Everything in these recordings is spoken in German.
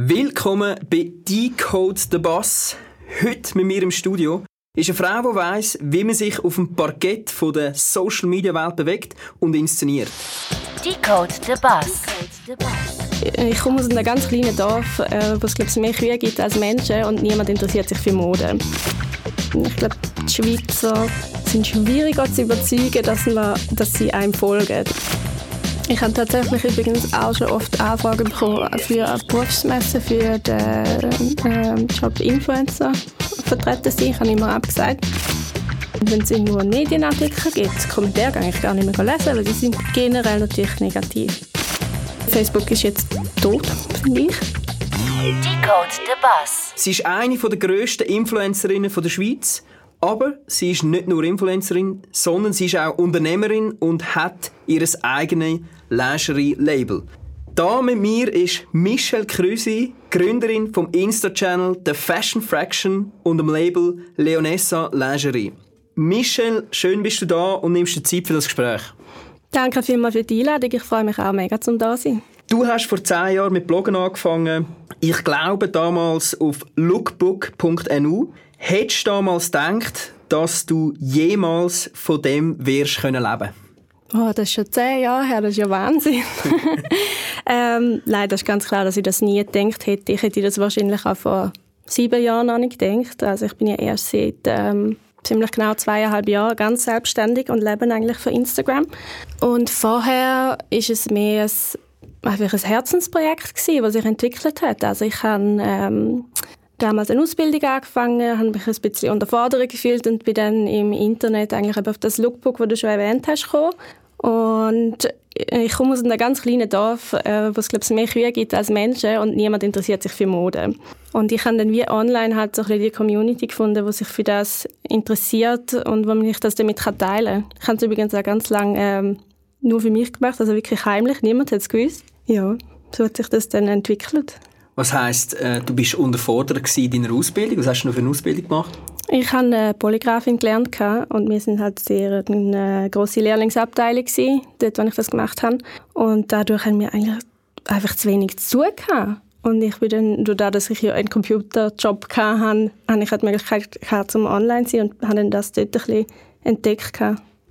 Willkommen bei Decode the Bass. Heute mit mir im Studio ist eine Frau, die weiss, wie man sich auf dem Parkett von der Social Media Welt bewegt und inszeniert. Decode the Bass. Ich komme aus einem ganz kleinen Dorf, äh, wo es mehr Kühe gibt als Menschen und niemand interessiert sich für Mode. Ich glaube, die Schweizer sind schwieriger zu überzeugen, dass, man, dass sie einem folgen. Ich habe tatsächlich übrigens auch schon oft Anfragen bekommen für eine Berufsmesse für den äh, Job Influencer vertreten sein. Ich habe immer abgesagt. Wenn es irgendwo einen Medienartikel gibt, Kommentare kann ich gar nicht mehr lesen, weil die sind generell natürlich negativ. Facebook ist jetzt tot, finde ich. Decode the Bass. Sie ist eine der grössten Influencerinnen der Schweiz. Aber sie ist nicht nur Influencerin, sondern sie ist auch Unternehmerin und hat ihr eigenes Lingerie-Label. Da mit mir ist Michelle Krüsi, Gründerin vom Insta-Channel The Fashion Fraction und dem Label Leonessa Lingerie. Michelle, schön bist du da und nimmst dir Zeit für das Gespräch. Danke vielmals für die Einladung. Ich freue mich auch mega, zum da sein. Du hast vor zehn Jahren mit Bloggen angefangen. Ich glaube damals auf lookbook.nu. Hättest du damals gedacht, dass du jemals von dem wirst können leben Oh, das ist schon zehn Jahre her, das ist ja Wahnsinn. ähm, nein, das ist ganz klar, dass ich das nie gedacht hätte. Ich hätte das wahrscheinlich auch vor sieben Jahren noch nicht gedacht. Also ich bin ja erst seit ähm, ziemlich genau zweieinhalb Jahren ganz selbstständig und lebe eigentlich für Instagram. Und vorher ist es mehr ein, einfach ein Herzensprojekt gewesen, was sich entwickelt hat. Also ich habe ähm, damals eine Ausbildung angefangen, habe mich ein bisschen unterfordert gefühlt und bin dann im Internet eigentlich auf das Lookbook, das du schon erwähnt hast, gekommen. Und ich komme aus einem ganz kleinen Dorf, äh, wo es glaube ich mehr Kühe gibt als Menschen und niemand interessiert sich für Mode. Und ich habe dann wie online halt so ein bisschen die Community gefunden, die sich für das interessiert und wo mich das damit teilen kann. Ich habe es übrigens auch ganz lange ähm, nur für mich gemacht, also wirklich heimlich, niemand hat es gewusst. Ja, so hat sich das dann entwickelt. Was heisst, äh, du bist unterfordert in deiner Ausbildung? Was hast du noch für eine Ausbildung gemacht? Ich habe eine Polygrafin gelernt und wir sind halt sehr eine grosse Lehrlingsabteilung gewesen, dort, wo ich das gemacht habe. Und dadurch haben wir eigentlich einfach zu wenig zu tun Und ich bin dann, dadurch, dass ich ja einen Computerjob hatte, hatte ich halt die Möglichkeit gehabt, zum online zu sein und habe dann das dort ein bisschen entdeckt.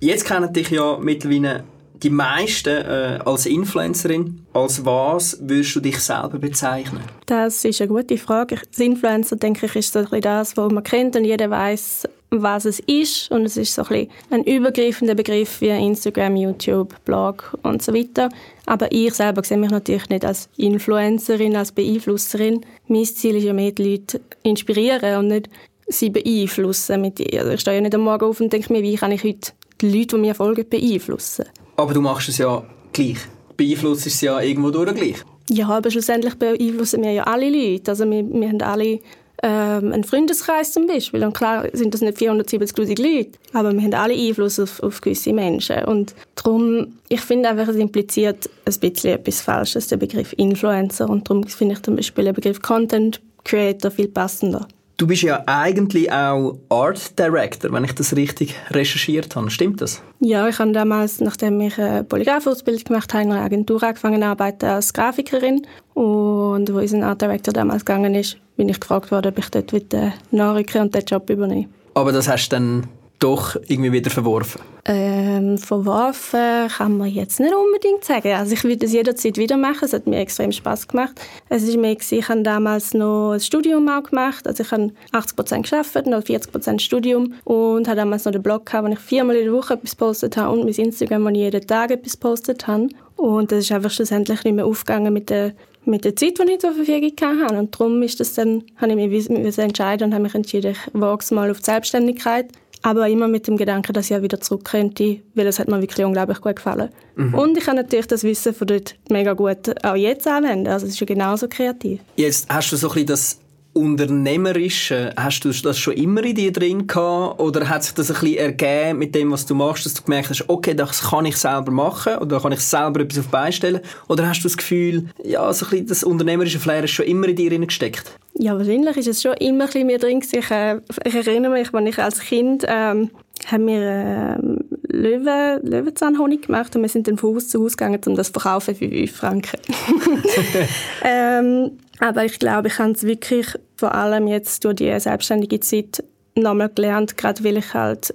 Jetzt kennen dich ja mittlerweile die meisten äh, als Influencerin, als was würdest du dich selber bezeichnen? Das ist eine gute Frage. Als Influencer, denke ich, ist so ein das, was man kennt und jeder weiß, was es ist. Und es ist so ein, ein übergreifender Begriff wie Instagram, YouTube, Blog und so weiter. Aber ich selber sehe mich natürlich nicht als Influencerin, als Beeinflusserin. Mein Ziel ist ja mehr, die Leute inspirieren und nicht sie beeinflussen. Mit also ich stehe ja nicht am Morgen auf und denke mir, wie kann ich heute die Leute, die mir folgen, beeinflussen. Aber du machst es ja gleich. Beeinflusst es ja irgendwo durch gleich. Ja, aber schlussendlich beeinflussen wir ja alle Leute. Also wir, wir haben alle ähm, einen Freundeskreis zum Beispiel. Und klar sind das nicht 470'000 Leute, aber wir haben alle Einfluss auf, auf gewisse Menschen. Und darum, ich finde einfach, es impliziert ein bisschen etwas Falsches, der Begriff Influencer. Und darum finde ich zum Beispiel den Begriff Content Creator viel passender. Du bist ja eigentlich auch Art Director, wenn ich das richtig recherchiert habe. Stimmt das? Ja, ich habe damals, nachdem ich eine Polygraph-Ausbildung gemacht habe, in einer Agentur angefangen zu arbeiten als Grafikerin. Und wo unser Art Director damals gegangen ist, bin ich gefragt worden, ob ich dort wieder nachrücken und den Job übernehmen. Aber das hast du dann doch irgendwie wieder verworfen? Ähm, verworfen kann man jetzt nicht unbedingt sagen. Also ich würde es jederzeit wieder machen. Es hat mir extrem Spaß gemacht. Es ist mir, ich habe damals noch ein Studium auch gemacht. Also ich habe 80 Prozent geschafft, noch 40 Prozent Studium und habe damals noch den Blog gehabt, wo ich viermal in der Woche etwas postet habe und mein Instagram, wo ich jeden Tag etwas postet habe. Und das ist einfach schlussendlich nicht mehr aufgegangen mit der mit der Zeit, die ich zur Verfügung hatte. Und darum ist das dann, habe ich mich entscheiden und habe mich entschieden, ich wage es mal auf die Selbstständigkeit aber immer mit dem Gedanken, dass ich ja wieder zurück könnte, weil es hat mir wirklich unglaublich gut gefallen. Mhm. Und ich kann natürlich das Wissen von dort mega gut auch jetzt anwenden. Also es ist ja genauso kreativ. Jetzt hast du so ein bisschen das Unternehmerische, hast du das schon immer in dir drin gehabt oder hat sich das ein bisschen ergeben mit dem, was du machst, dass du gemerkt hast, okay, das kann ich selber machen oder da kann ich selber etwas auf beistellen? Oder hast du das Gefühl, ja, so ein bisschen das unternehmerische Flair ist schon immer in dir gesteckt? Ja, wahrscheinlich ist es schon immer ein bisschen mir drin. Ich, äh, ich erinnere mich, als ich als Kind ähm, haben wir ähm, Löwen, Löwenzahnhonig gemacht und wir sind dann von Haus zu Haus gegangen, um das zu verkaufen für 5 Franken. ähm, aber ich glaube, ich habe es wirklich vor allem jetzt durch die selbstständige Zeit nochmal gelernt, gerade weil ich halt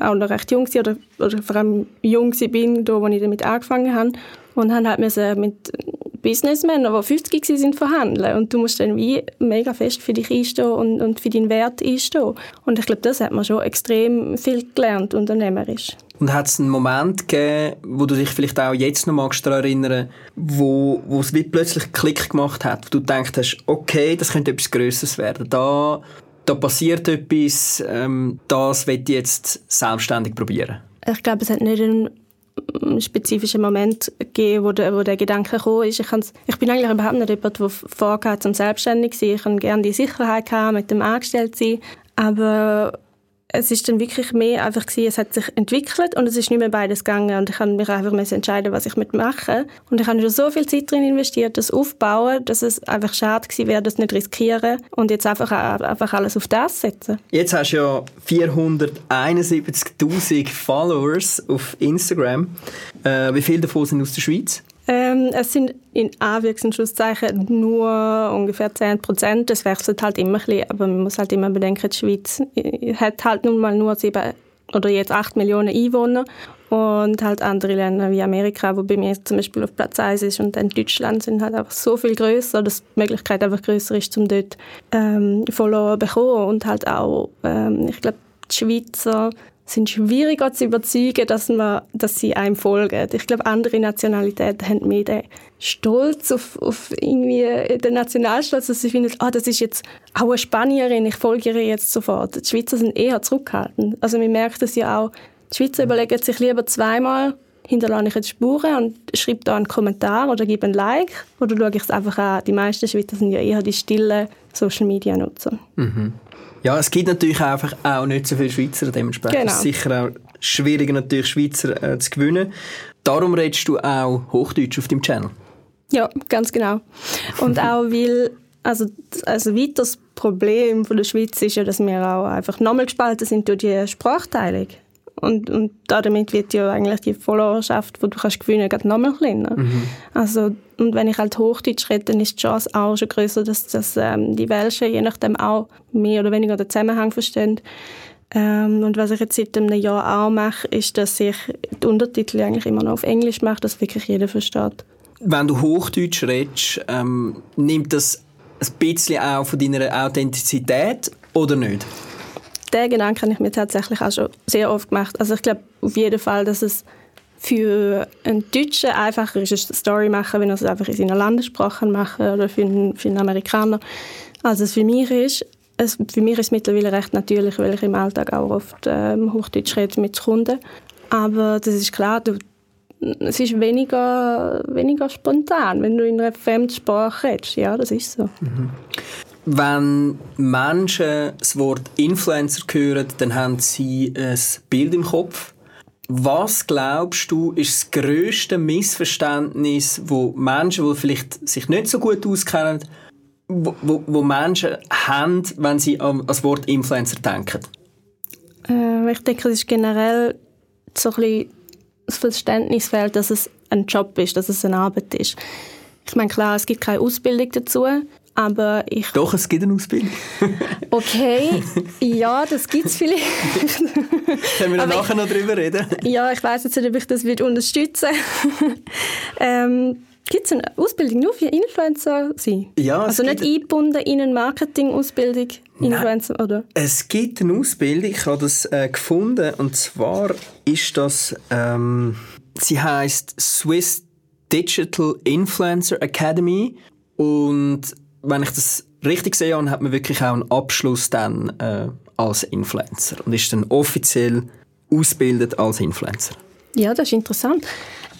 auch noch recht jung war oder, oder vor allem jung da, wo ich damit angefangen habe. Und haben halt mit Businessmen, die 50 sind, verhandeln. Und du musst dann wie mega fest für dich einstehen und, und für deinen Wert einstehen. Und ich glaube, das hat man schon extrem viel gelernt, unternehmerisch. Und hat es einen Moment gegeben, wo du dich vielleicht auch jetzt noch magst daran erinnern, wo, wo es wie plötzlich einen Klick gemacht hat, wo du gedacht hast, okay, das könnte etwas Größeres werden. Da, da passiert etwas, ähm, das will ich jetzt selbstständig probieren. Ich glaube, es hat nicht einen spezifischen Moment gegeben, wo der, wo der Gedanke gekommen ist. Ich, ich bin eigentlich überhaupt nicht jemand, der vorgeht, zum selbstständig zu sein. Ich habe gerne die Sicherheit gehabt, mit dem Angestellten sein. Aber es ist dann wirklich mehr einfach gewesen, es hat sich entwickelt und es ist nicht mehr beides gegangen und ich kann mich einfach entscheiden, was ich mitmache und ich habe schon so viel Zeit drin investiert, das aufbauen, dass es einfach schade gewesen wäre, das nicht riskieren und jetzt einfach, einfach alles auf das setzen. Jetzt hast du ja 471'000 Followers auf Instagram. Äh, wie viele davon sind aus der Schweiz? Ähm, es sind in Anführungs- und Schlusszeichen nur ungefähr 10 Prozent. Das wechselt halt immer ein bisschen, aber man muss halt immer bedenken, die Schweiz äh, hat halt nun mal nur sieben oder jetzt 8 Millionen Einwohner und halt andere Länder wie Amerika, wo bei mir zum Beispiel auf Platz 1 ist und dann Deutschland sind halt einfach so viel größer, dass die Möglichkeit einfach größer ist, um dort ähm, Follower zu bekommen und halt auch, ähm, ich glaube, die Schweizer sind schwieriger zu überzeugen, dass, man, dass sie einem folgen. Ich glaube, andere Nationalitäten haben mehr den Stolz auf, auf irgendwie den Nationalstolz, dass sie finden, ah, das ist jetzt auch eine Spanierin, ich folge ihr jetzt sofort. Die Schweizer sind eher zurückhaltend. Also man merkt das ja auch, die Schweizer überlegen sich lieber zweimal, hinterlasse ich jetzt Spuren und schreibe da einen Kommentar oder gebe ein Like oder schaue ich es einfach an. Die meisten Schweizer sind ja eher die stillen Social-Media-Nutzer. Mhm. Ja, es gibt natürlich einfach auch nicht so viele Schweizer, dementsprechend genau. ist es sicher auch schwieriger, natürlich Schweizer äh, zu gewinnen. Darum redest du auch Hochdeutsch auf deinem Channel. Ja, ganz genau. Und auch weil, also, also weiteres Problem von der Schweiz ist ja, dass wir auch einfach nochmal gespalten sind durch die Sprachteilung. Und, und damit wird ja eigentlich die Followerschaft, die du kannst gewinnen kannst, nochmal kleiner. Mhm. Also, und wenn ich halt Hochdeutsch rede, dann ist die Chance auch schon größer, dass, dass ähm, die Welschen je nachdem auch mehr oder weniger den Zusammenhang verstehen. Ähm, und was ich jetzt seit einem Jahr auch mache, ist, dass ich die Untertitel eigentlich immer noch auf Englisch mache, dass wirklich jeder versteht. Wenn du Hochdeutsch redest, ähm, nimmt das ein bisschen auch von deiner Authentizität oder nicht? Den Gedanken habe ich mir tatsächlich auch schon sehr oft gemacht. Also ich glaube auf jeden Fall, dass es für einen Deutschen einfacher ist, eine Story machen, wenn er es einfach in seiner Landessprache machen oder für einen, für einen Amerikaner, als es für mich ist. Es, für mich ist es mittlerweile recht natürlich, weil ich im Alltag auch oft ähm, Hochdeutsch rede mit Kunden. Aber das ist klar, du, es ist weniger, weniger spontan, wenn du in einer Fremdsprache redest. Ja, das ist so. Mhm. Wenn Menschen das Wort Influencer hören, dann haben sie ein Bild im Kopf. Was glaubst du, ist das grösste Missverständnis, wo Menschen, die vielleicht sich nicht so gut auskennen, wo, wo, wo Menschen haben, wenn sie an das Wort Influencer denken? Äh, ich denke, es ist generell so ein bisschen das Verständnis fehlt, dass es ein Job ist, dass es eine Arbeit ist. Ich meine, klar, es gibt keine Ausbildung dazu, aber ich... Doch, es gibt eine Ausbildung. okay, ja, das gibt es vielleicht. Können wir dann nachher noch darüber reden? Ja, ich weiß jetzt nicht, ob ich das unterstützen ähm, Gibt es eine Ausbildung nur für Influencer? Ja, also nicht eingebunden in eine Marketing-Ausbildung Influencer, Nein, oder? Es gibt eine Ausbildung, ich habe das äh, gefunden, und zwar ist das, ähm, sie heißt Swiss Digital Influencer Academy und wenn ich das richtig sehe, hat man wirklich auch einen Abschluss dann äh, als Influencer und ist dann offiziell ausgebildet als Influencer. Ja, das ist interessant.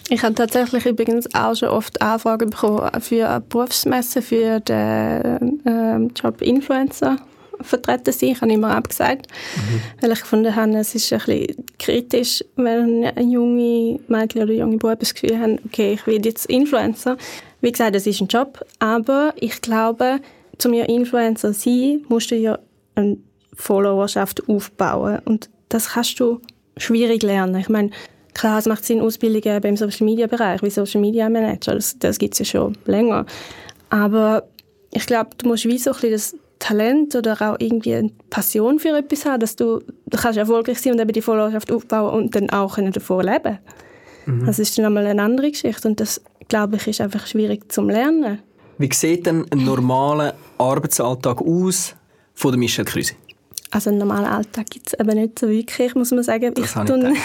Ich habe tatsächlich übrigens auch schon oft Anfragen bekommen für eine Berufsmesse für den äh, Job Influencer vertreten sein. Ich habe immer abgesagt, mhm. weil ich gefunden habe, es ist ein bisschen kritisch, wenn ein junge Mädchen oder junge Bub das Gefühl haben, okay, ich will jetzt Influencer. Wie gesagt, es ist ein Job, aber ich glaube, um ja Influencer zu sein, musst du ja eine Followerschaft aufbauen und das kannst du schwierig lernen. Ich meine, klar, es macht Sinn, Ausbildungen beim Social Media Bereich, wie Social Media Manager, das, das gibt es ja schon länger. Aber ich glaube, du musst wie so ein bisschen das Talent oder auch irgendwie eine Passion für etwas haben, dass du, du kannst erfolgreich sein und eben die Followerschaft aufbauen und dann auch davon leben mhm. Das ist dann einmal eine andere Geschichte und das, glaube ich, ist einfach schwierig zum Lernen. Wie sieht denn ein normaler Arbeitsalltag aus von der Michelle Krüsi? Also einen normalen Alltag gibt es eben nicht so wirklich, muss man sagen. Das ich tun,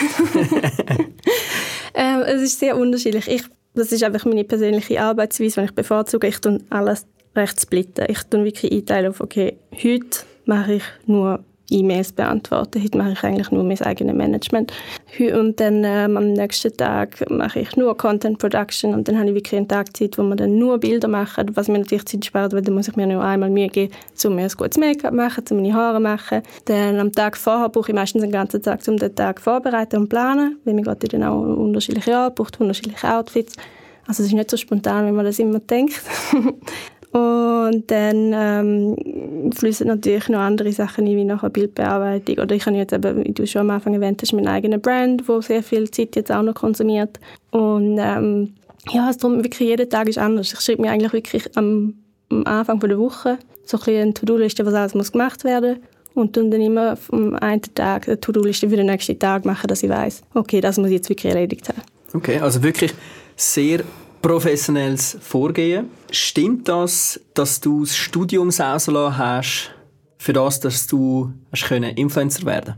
ähm, es ist sehr unterschiedlich. Ich, das ist einfach meine persönliche Arbeitsweise, wenn ich bevorzuge. Ich tue alles recht splitten. Ich tue wirklich einteilen auf, okay, heute mache ich nur E-Mails beantworten. Heute mache ich eigentlich nur mein eigenes Management. Und dann ähm, am nächsten Tag mache ich nur Content Production und dann habe ich wirklich einen Tag Zeit, wo man dann nur Bilder macht, was mir natürlich Zeit spart, weil dann muss ich mir nur einmal Mühe geben, um mir ein gutes Make-up machen, um meine Haare machen. Dann am Tag vorher brauche ich meistens einen ganzen Tag, um den Tag vorzubereiten und planen, weil mir geht dann auch unterschiedliche Jahre, braucht unterschiedliche Outfits. Also es ist nicht so spontan, wie man das immer denkt. Und dann ähm, fließen natürlich noch andere Sachen ein, wie nachher Bildbearbeitung. Oder ich habe jetzt eben, wie du schon am Anfang erwähnt hast, meinen eigenen Brand, wo sehr viel Zeit jetzt auch noch konsumiert. Und ähm, ja, also darum wirklich jeder Tag ist anders. Ich schreibe mir eigentlich wirklich am, am Anfang der Woche so ein eine To-Do-Liste, was alles muss gemacht werden und dann immer am einen Tag eine To-Do-Liste für den nächsten Tag machen, dass ich weiß, okay, das muss ich jetzt wirklich erledigt haben. Okay, also wirklich sehr professionelles Vorgehen. Stimmt das, dass du das Studium ausgelassen hast, für das, dass du hast können Influencer werden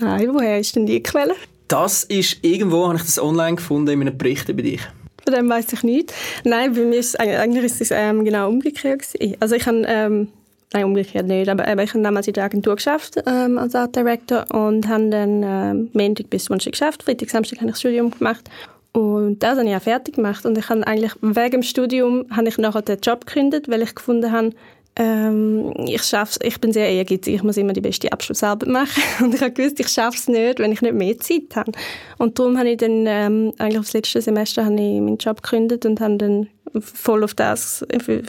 Nein, woher ist denn die Quelle? Das ist irgendwo, habe ich das online gefunden, in einem Bericht über dich. Von dem weiß ich nicht. Nein, bei mir ist eigentlich ist es ähm, genau umgekehrt. Gewesen. Also ich habe, ähm, nein, umgekehrt nicht, aber, aber ich habe damals in der Agentur geschafft ähm, als Art Director und habe dann ähm, Montag bis Donnerstag geschafft. Freitag, Samstag habe ich das Studium gemacht und das habe ich auch fertig gemacht. Und ich habe eigentlich, wegen dem Studium, habe ich nachher den Job gekündigt, weil ich gefunden habe, ähm, ich schaff's, ich bin sehr ehrgeizig, ich muss immer die beste Abschlussarbeit machen. Und ich habe gewusst, ich schaffe es nicht, wenn ich nicht mehr Zeit habe. Und darum habe ich dann, ähm, eigentlich aufs letzte Semester, habe ich meinen Job gekündigt und habe dann voll auf das,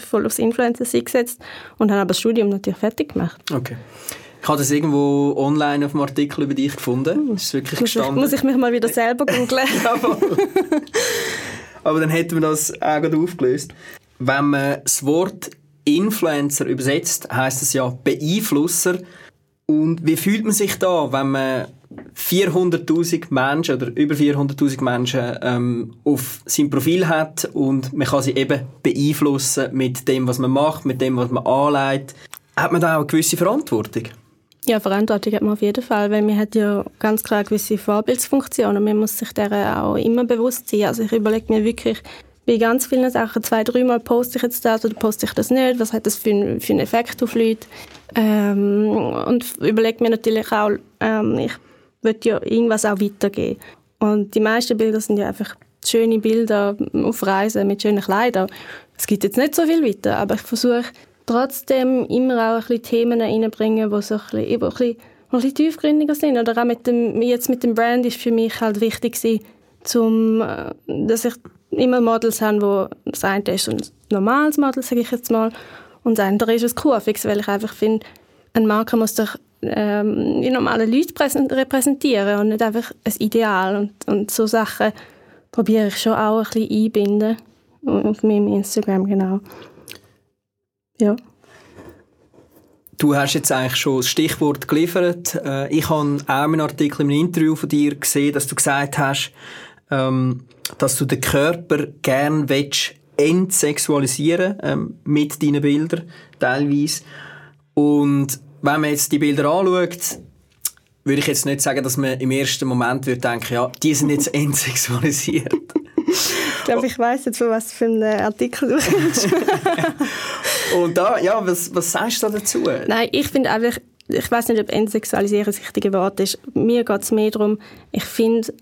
voll aufs Influencer gesetzt und habe aber das Studium natürlich fertig gemacht. Okay. Ich habe das irgendwo online auf einem Artikel über dich gefunden. Das ist wirklich muss gestanden. Ich, muss ich mich mal wieder selber googeln? Aber dann hätten wir das auch gerade aufgelöst. Wenn man das Wort Influencer übersetzt, heißt es ja Beeinflusser. Und wie fühlt man sich da, wenn man 400.000 Menschen oder über 400.000 Menschen ähm, auf seinem Profil hat und man kann sie eben beeinflussen mit dem, was man macht, mit dem, was man anlegt. Hat man da auch eine gewisse Verantwortung? Ja, Verantwortung hat man auf jeden Fall, weil man hat ja ganz klar gewisse Vorbildsfunktionen man muss sich der auch immer bewusst sein. Also ich überlege mir wirklich bei ganz vielen Sachen zwei, dreimal poste ich jetzt das oder poste ich das nicht, was hat das für, ein, für einen Effekt auf Leute ähm, und überlege mir natürlich auch, ähm, ich würde ja irgendwas auch weitergeben und die meisten Bilder sind ja einfach schöne Bilder auf Reisen mit schönen Kleidern. Es gibt jetzt nicht so viel weiter, aber ich versuche trotzdem immer auch ein bisschen Themen reinbringen, die so ein bisschen, ein bisschen, tiefgründiger sind. Oder auch mit dem, jetzt mit dem Brand ist für mich halt wichtig zum, äh, dass ich immer Models habe, wo das eine ist ein normales Model, sage ich jetzt mal, und das andere ist ein Kurfix, weil ich einfach finde, ein Marke muss doch ähm, die normalen Leute repräsentieren und nicht einfach ein Ideal. Und, und so Sachen probiere ich schon auch ein bisschen einbinden auf meinem Instagram, genau. Ja. Du hast jetzt eigentlich schon das Stichwort geliefert. Äh, ich habe auch einen Artikel im Interview von dir gesehen, dass du gesagt hast, ähm, dass du den Körper gerne willst, entsexualisieren ähm, mit deinen Bildern teilweise. Und wenn man jetzt die Bilder anschaut, würde ich jetzt nicht sagen, dass man im ersten Moment würde denken, ja, die sind jetzt entsexualisiert. ich glaube, ich weiß jetzt, von was für einen Artikel du redest. Und da, ja, was, was sagst du dazu? Nein, ich finde einfach, ich weiß nicht, ob entsexualisieren das richtige Wort ist. Mir geht es mehr darum, ich finde,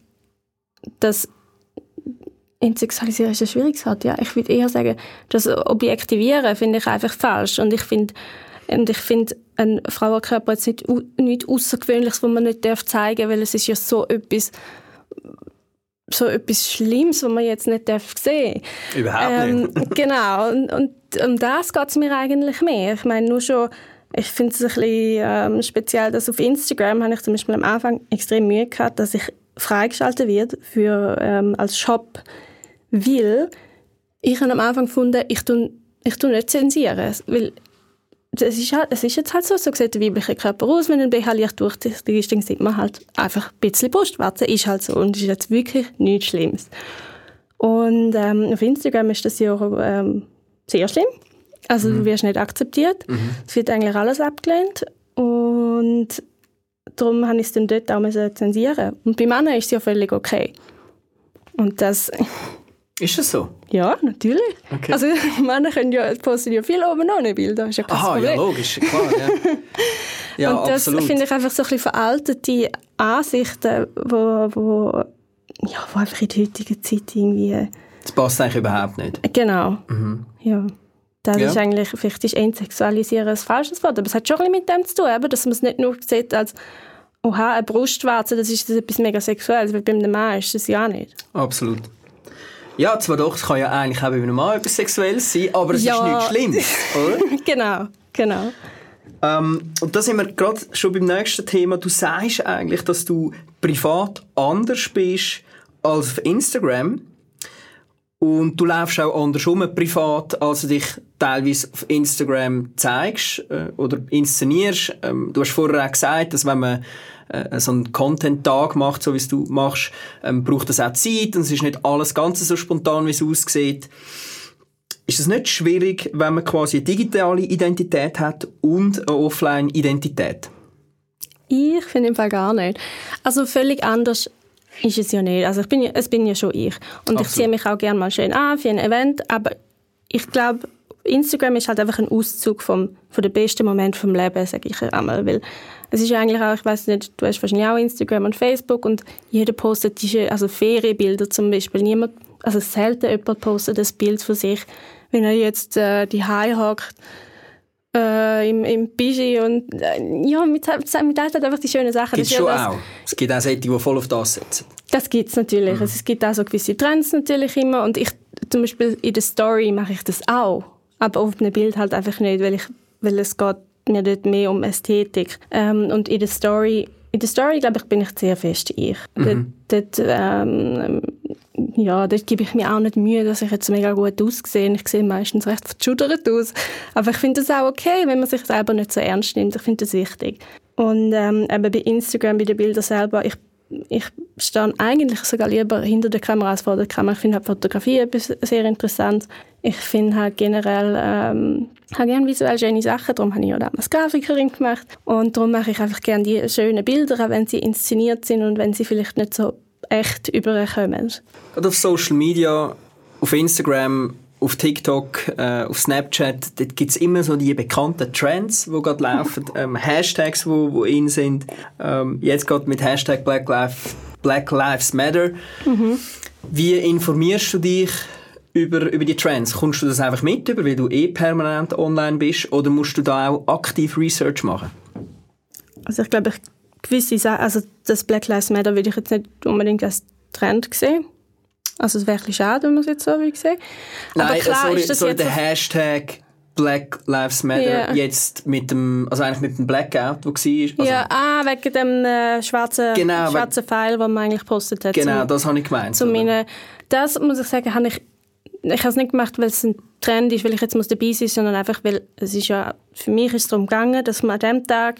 dass Entsexualisieren ist ein schwieriges Wort, ja. Ich würde eher sagen, das Objektivieren finde ich einfach falsch. Und ich finde, und ich finde, ein Frauenkörper ist nicht, nicht Außergewöhnliches, was man nicht zeigen darf, weil es ist ja so etwas so etwas Schlimmes, was man jetzt nicht darf sehen Überhaupt ähm, nicht. genau, und, und um das geht es mir eigentlich mehr. Ich meine, nur schon Ich finde es ein bisschen ähm, speziell, dass auf Instagram habe ich zum Beispiel am Anfang extrem Mühe gehabt, dass ich freigeschaltet wird für ähm, als Shop, weil ich habe am Anfang gefunden, ich tue, ich tue nicht zensieren, weil es ist, halt, es ist jetzt halt so, so sieht der weibliche Körper aus, wenn ein BH Licht durch die Ding sieht man halt einfach ein bisschen Brustwarze, ist halt so und ist jetzt wirklich nichts Schlimmes. Und ähm, auf Instagram ist das ja ähm, sehr schlimm. Also mhm. du wirst nicht akzeptiert. Mhm. Es wird eigentlich alles abgelehnt und darum habe ich es dann dort auch zensieren Und bei Männern ist es ja völlig okay. Und das... Ist das so? Ja, natürlich. Okay. Also Männer können ja, posten ja viel oben ohne Bilder, ist ja kein Aha, Problem. ja logisch, klar. Ja, ja Und das finde ich einfach so ein bisschen veraltete Ansichten, wo, wo, ja, wo einfach in der heutigen Zeit irgendwie... Das passt eigentlich überhaupt nicht. Genau, mhm. ja. Das ja. ist eigentlich, vielleicht ist entsexualisieren ein falsches Wort, aber es hat schon ein bisschen mit dem zu tun, eben, dass man es nicht nur sieht als oha, eine Brustwarze, das ist das etwas mega Sexuelles, weil beim Mann ist das ja nicht. Absolut. Ja, zwar doch, es kann ja eigentlich auch bei einem Mann etwas Sexuelles sein, aber es ja. ist nicht schlimm, oder? genau, genau. Ähm, und da sind wir gerade schon beim nächsten Thema. Du sagst eigentlich, dass du privat anders bist als auf Instagram. Und du läufst auch andersrum privat, als du dich teilweise auf Instagram zeigst äh, oder inszenierst. Ähm, du hast vorher auch gesagt, dass wenn man äh, so einen Content-Tag macht, so wie es du machst, ähm, braucht das auch Zeit und es ist nicht alles ganz so spontan, wie es aussieht. Ist es nicht schwierig, wenn man quasi eine digitale Identität hat und eine Offline-Identität? Ich finde im Fall gar nicht. Also völlig anders ist es ja nicht. Also ich bin ja, es bin ja schon ich. Und Absolut. ich ziehe mich auch gerne mal schön an für ein Event, aber ich glaube, Instagram ist halt einfach ein Auszug vom, von den besten Momenten vom Leben, sage ich einmal, weil es ist ja eigentlich auch, ich weiß nicht, du hast wahrscheinlich auch Instagram und Facebook und jeder postet diese, also Ferienbilder zum Beispiel, niemand, also selten jemand postet das Bild von sich, wenn er jetzt äh, die High hockt äh, im, im Bigi und äh, ja, mit, mit halt einfach die schönen Sachen. Gibt es schon ja auch. Es gibt auch solche, die voll auf das setzen. Das gibt es natürlich. Mhm. Also, es gibt auch so gewisse Trends natürlich immer und ich, zum Beispiel in der Story mache ich das auch, aber auf einem Bild halt einfach nicht, weil, ich, weil es geht mir dort mehr um Ästhetik. Ähm, und in der Story in der Story, glaube ich, bin ich sehr fest ich. Mhm. Dort, dort, ähm, ja, dort gebe ich mir auch nicht Mühe, dass ich jetzt mega gut aussehe. Ich sehe meistens recht verschudert aus. Aber ich finde das auch okay, wenn man sich selber nicht so ernst nimmt. Ich finde das wichtig. Und ähm, eben bei Instagram, bei den Bildern selber, ich ich stehe eigentlich sogar lieber hinter der Kamera als vor der Kamera. Ich finde halt Fotografie etwas sehr interessant. Ich finde halt generell, ähm, habe gerne visuell schöne Sachen, darum habe ich auch damals Grafikerin gemacht. Und darum mache ich einfach gerne die schönen Bilder, auch wenn sie inszeniert sind und wenn sie vielleicht nicht so echt überkommen. Oder auf Social Media, auf Instagram auf TikTok, äh, auf Snapchat, dort gibt es immer so die bekannten Trends, die gerade laufen, ähm, Hashtags, die wo, wo in sind. Ähm, jetzt gerade mit Hashtag Black, Life, Black Lives Matter. Mhm. Wie informierst du dich über, über die Trends? Kommst du das einfach mit, über, weil du eh permanent online bist, oder musst du da auch aktiv Research machen? Also ich glaube, ich gewisse Sachen, also das Black Lives Matter würde ich jetzt nicht unbedingt als Trend sehen. Also es wäre ein schade, wenn man es jetzt so will sehen. Nein, Aber klar sorry, ist das sorry, der Hashtag Black Lives Matter yeah. jetzt mit dem, also eigentlich mit dem Blackout, wo war. Also ja, ah, wegen dem äh, schwarzen, genau, schwarzen Pfeil, den man eigentlich postet hat. Genau, zum, das habe ich gemeint. Zu meine, das muss ich sagen, habe ich, ich habe es nicht gemacht, weil es ein Trend ist, weil ich jetzt muss dabei sein muss, sondern einfach, weil es ist ja, für mich ist es darum gegangen, dass man an dem Tag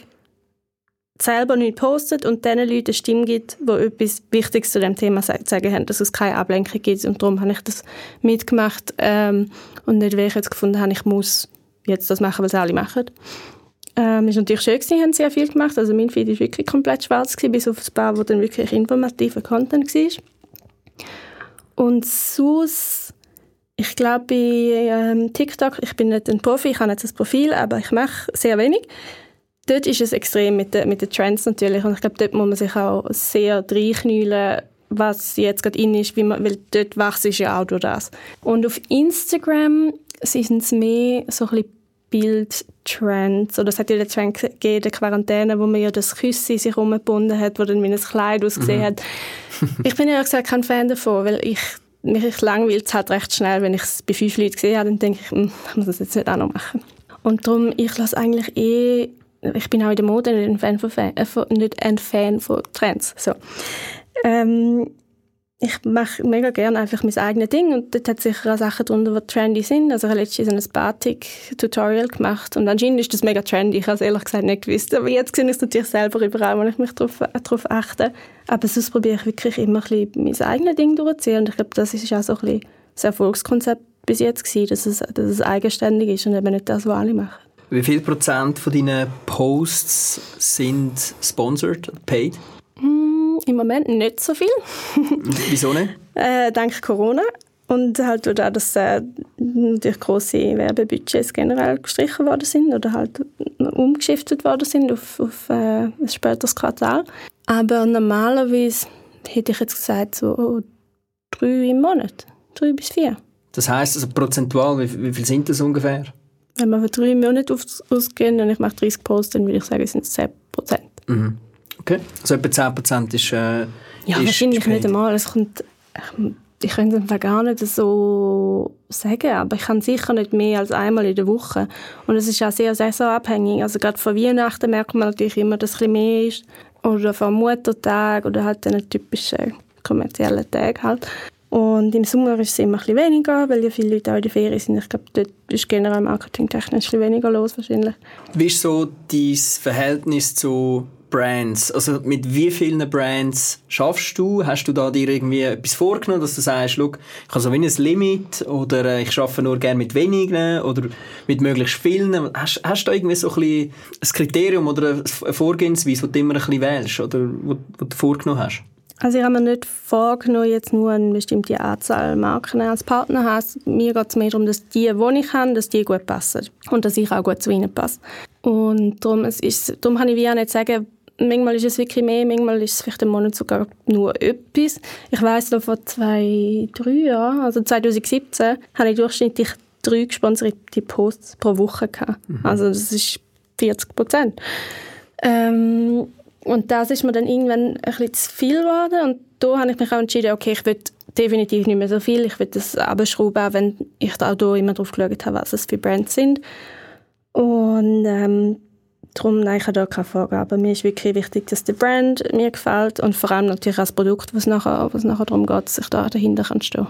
selber nicht postet und den Leuten eine Stimme gibt, die etwas Wichtiges zu dem Thema zu sagen haben, dass es keine Ablenkung gibt. Und darum habe ich das mitgemacht ähm, und nicht, weil ich jetzt gefunden habe, ich muss jetzt das machen, was alle machen. Ähm, ist natürlich schön gewesen, haben sehr viel gemacht. Also mein Feed war wirklich komplett schwarz, gewesen, bis auf ein paar, wo dann wirklich informativer Content war. Und sonst, ich glaube bei ähm, TikTok, ich bin nicht ein Profi, ich habe nicht das Profil, aber ich mache sehr wenig dort ist es extrem mit den, mit den Trends natürlich und ich glaube, dort muss man sich auch sehr reinknüllen, was jetzt gerade in ist, wie man, weil dort wächst ja auch durch das. Und auf Instagram sind es mehr so ein bisschen Bildtrends. Oder es hat ja den Trend gegeben, der Quarantäne, wo man ja das Küssi sich umgebunden hat, wo dann wie ein Kleid ausgesehen mhm. hat. Ich bin ehrlich gesagt kein Fan davon, weil ich mich langweilt es halt recht schnell, wenn ich es bei fünf Leuten gesehen habe, dann denke ich, hm, ich muss das jetzt nicht auch noch machen. Und darum, ich lasse eigentlich eh, ich bin auch in der Mode nicht ein Fan von, Fan, äh, nicht ein Fan von Trends. So. Ähm, ich mache mega gerne einfach mein eigenes Ding und dort hat sicher auch Sachen drunter, die trendy sind. Also ich habe letztens ein Batik-Tutorial gemacht und anscheinend ist das mega trendy. Ich habe es ehrlich gesagt nicht gewusst. Aber jetzt sehe ich es natürlich selber überall, wenn ich mich darauf, darauf achte. Aber sonst probiere ich wirklich immer ein bisschen mein eigenes Ding durchzuziehen und ich glaube, das ist auch so ein bisschen das Erfolgskonzept bis jetzt gewesen, dass es, dass es eigenständig ist und eben nicht das, was alle machen. Wie viel Prozent von deinen Posts sind sponsored, paid? Mm, Im Moment nicht so viel. Wieso nicht? Äh, dank Corona. Und halt auch, dass äh, natürlich grosse Werbebudgets generell gestrichen worden sind oder halt umgeschiftet worden sind auf, auf äh, ein späteres Quartal. Aber normalerweise hätte ich jetzt gesagt, so drei im Monat. Drei bis vier. Das heisst, also prozentual, wie, wie viel sind das ungefähr? Wenn wir für drei Monate ausgehen und ich mache 30 Posts, dann würde ich sagen, sind es 10 Prozent. Mhm. Okay, also etwa 10 Prozent ist äh, Ja, ist wahrscheinlich paid. nicht einmal. Es kommt, ich, ich könnte es gar nicht so sagen, aber ich kann sicher nicht mehr als einmal in der Woche. Und es ist auch sehr saisonabhängig. Also gerade vor Weihnachten merkt man natürlich immer, dass es ein bisschen mehr ist. Oder vor Muttertag oder halt den typischen kommerziellen Tag halt. Und im Sommer ist es immer ein weniger, weil ja viele Leute auch in der Ferien sind. Ich glaube, dort ist generell marketingtechnisch ein weniger los wahrscheinlich. Wie ist so dein Verhältnis zu Brands? Also mit wie vielen Brands schaffst du? Hast du da dir irgendwie etwas vorgenommen, dass du sagst, schau, ich habe so wie ein Limit oder äh, ich arbeite nur gerne mit wenigen oder mit möglichst vielen? Hast, hast du da irgendwie so ein, bisschen ein Kriterium oder eine Vorgehensweise, die du immer ein bisschen wählst oder wo du vorgenommen hast? Also ich habe mir nicht vorgenommen, jetzt nur eine bestimmte Anzahl Marken als Partner zu haben. Mir geht es mehr darum, dass die, die ich habe, dass die gut passen. Und dass ich auch gut zu ihnen passe. Und darum, es ist, darum kann ich wie auch nicht sagen, manchmal ist es wirklich mehr, manchmal ist es vielleicht im Monat sogar nur etwas. Ich weiss noch vor zwei, drei Jahren, also 2017, habe ich durchschnittlich drei gesponserte Posts pro Woche gehabt. Also das ist 40 Prozent. Ähm, und das ist mir dann irgendwann ein bisschen zu viel geworden. Und da habe ich mich auch entschieden, okay, ich will definitiv nicht mehr so viel. Ich will das abschrauben, auch wenn ich da auch da immer drauf geschaut habe, was es für Brands sind. Und ähm, darum, nein, ich habe da keine Vorgabe. Mir ist wirklich wichtig, dass der Brand mir gefällt und vor allem natürlich auch das Produkt, was nachher, was nachher darum geht, dass ich da dahinter kann stehen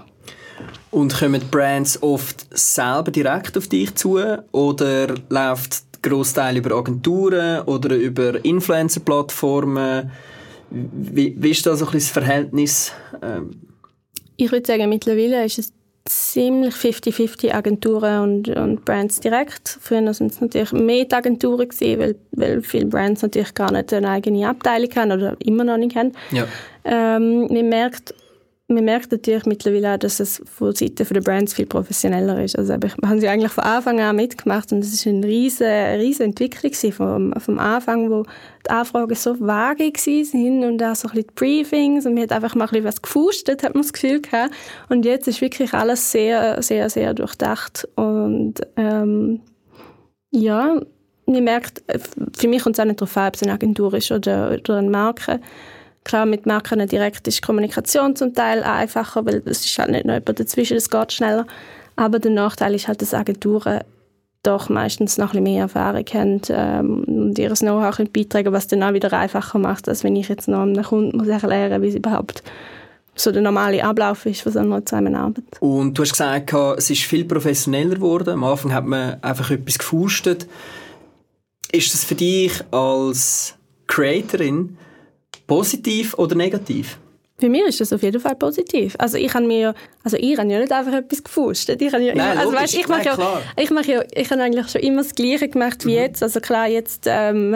Und kommen Brands oft selber direkt auf dich zu oder läuft Großteil über Agenturen oder über Influencer-Plattformen? Wie, wie ist da so ein bisschen das Verhältnis? Ähm, Ich würde sagen, mittlerweile ist es ziemlich 50-50 Agenturen und, und Brands direkt. Früher waren es natürlich mehr die Agenturen, gewesen, weil, weil viele Brands natürlich gar nicht eine eigene Abteilung haben oder immer noch nicht haben. ja. Ähm, man, merkt, man merkt natürlich mittlerweile auch, dass es von Seiten der Brands viel professioneller ist. Also ich, wir haben sie eigentlich von Anfang an mitgemacht und es ist eine riesige, riesige Entwicklung vom, vom Anfang, wo die Anfragen so vage waren und auch so ein bisschen die Briefings und man hat einfach mal ein bisschen was gefustet, hat man das Gefühl gehabt. Und jetzt ist wirklich alles sehr, sehr, sehr durchdacht und ähm, ja, man merkt, für mich kommt es auch nicht darauf an, ob es eine Agentur ist oder, oder eine Marke. Klar, mit Marken direkt ist Kommunikation zum Teil einfacher, weil es ist halt nicht noch jemand dazwischen, es geht schneller. Aber der Nachteil ist halt, dass Agenturen doch meistens noch ein bisschen mehr Erfahrung haben ähm, und ihr Know-how beitragen was dann auch wieder einfacher macht, als wenn ich jetzt noch einem Kunden muss erklären wie es überhaupt so der normale Ablauf ist von so einer Zusammenarbeit. Und du hast gesagt, es ist viel professioneller geworden. Am Anfang hat man einfach etwas gefustet. Ist das für dich als Creatorin positiv oder negativ? Für mich ist das auf jeden Fall positiv. Also ich habe mir, also ich habe ja nicht einfach etwas gefuscht. Ich habe ja Nein, immer, also logisch. weißt, ich mache Nein, ja, klar. ich mache ja, ich habe eigentlich schon immer das Gleiche gemacht wie jetzt. Also klar, jetzt, ähm,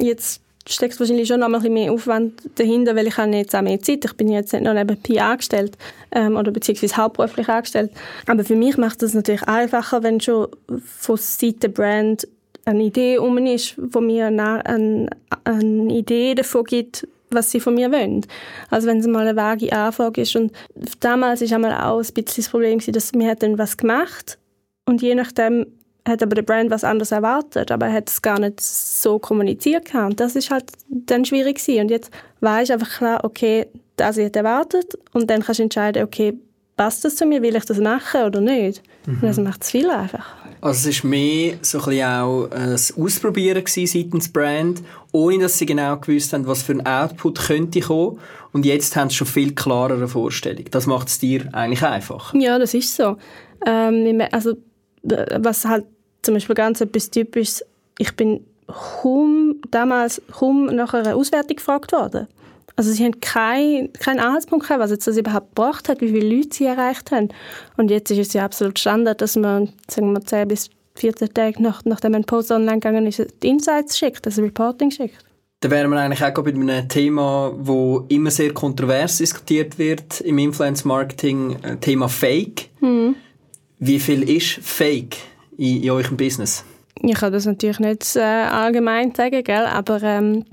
jetzt steckt wahrscheinlich schon noch mal ein bisschen mehr Aufwand dahinter, weil ich habe jetzt auch mehr Zeit. Ich bin jetzt nicht noch nebenbei angestellt ähm, oder beziehungsweise hauptberuflich angestellt. Aber für mich macht das natürlich einfacher, wenn schon von Seite Brand eine Idee um ist, wo mir eine, eine, eine Idee davon gibt, was sie von mir wollen. Also wenn es mal eine vage Anfrage ist und damals ist einmal auch ein bisschen das Problem dass mir hat dann was gemacht und je nachdem hat aber der Brand was anderes erwartet, aber er hat es gar nicht so kommuniziert gehabt. und das ist halt dann schwierig gewesen. und jetzt weiß ich einfach klar, okay, das wird erwartet und dann kannst du entscheiden, okay, passt das zu mir, will ich das machen oder nicht? Mhm. Das macht es viel einfach. Also es war mehr so ein auch ein Ausprobieren seitens Brand, ohne dass sie genau gewusst haben, was für ein Output könnte kommen. Und jetzt haben sie schon viel klarere Vorstellung. Das macht es dir eigentlich einfacher. Ja, das ist so. Ähm, also was halt zum Beispiel ganz etwas typisch ich bin kaum, damals kaum nach einer Auswertung gefragt worden. Also sie haben keinen kein Anhaltspunkt gehabt, was jetzt das überhaupt gebracht hat, wie viele Leute sie erreicht haben. Und jetzt ist es ja absolut Standard, dass man, sagen wir, 10 bis 14 Tage nach, nachdem ein Post online gegangen ist, die Insights schickt, das Reporting schickt. Da wären wir eigentlich auch bei einem Thema, wo immer sehr kontrovers diskutiert wird im Influence-Marketing, äh, Thema Fake. Mhm. Wie viel ist Fake in, in eurem Business? Ich kann das natürlich nicht äh, allgemein sagen, gell? aber ähm,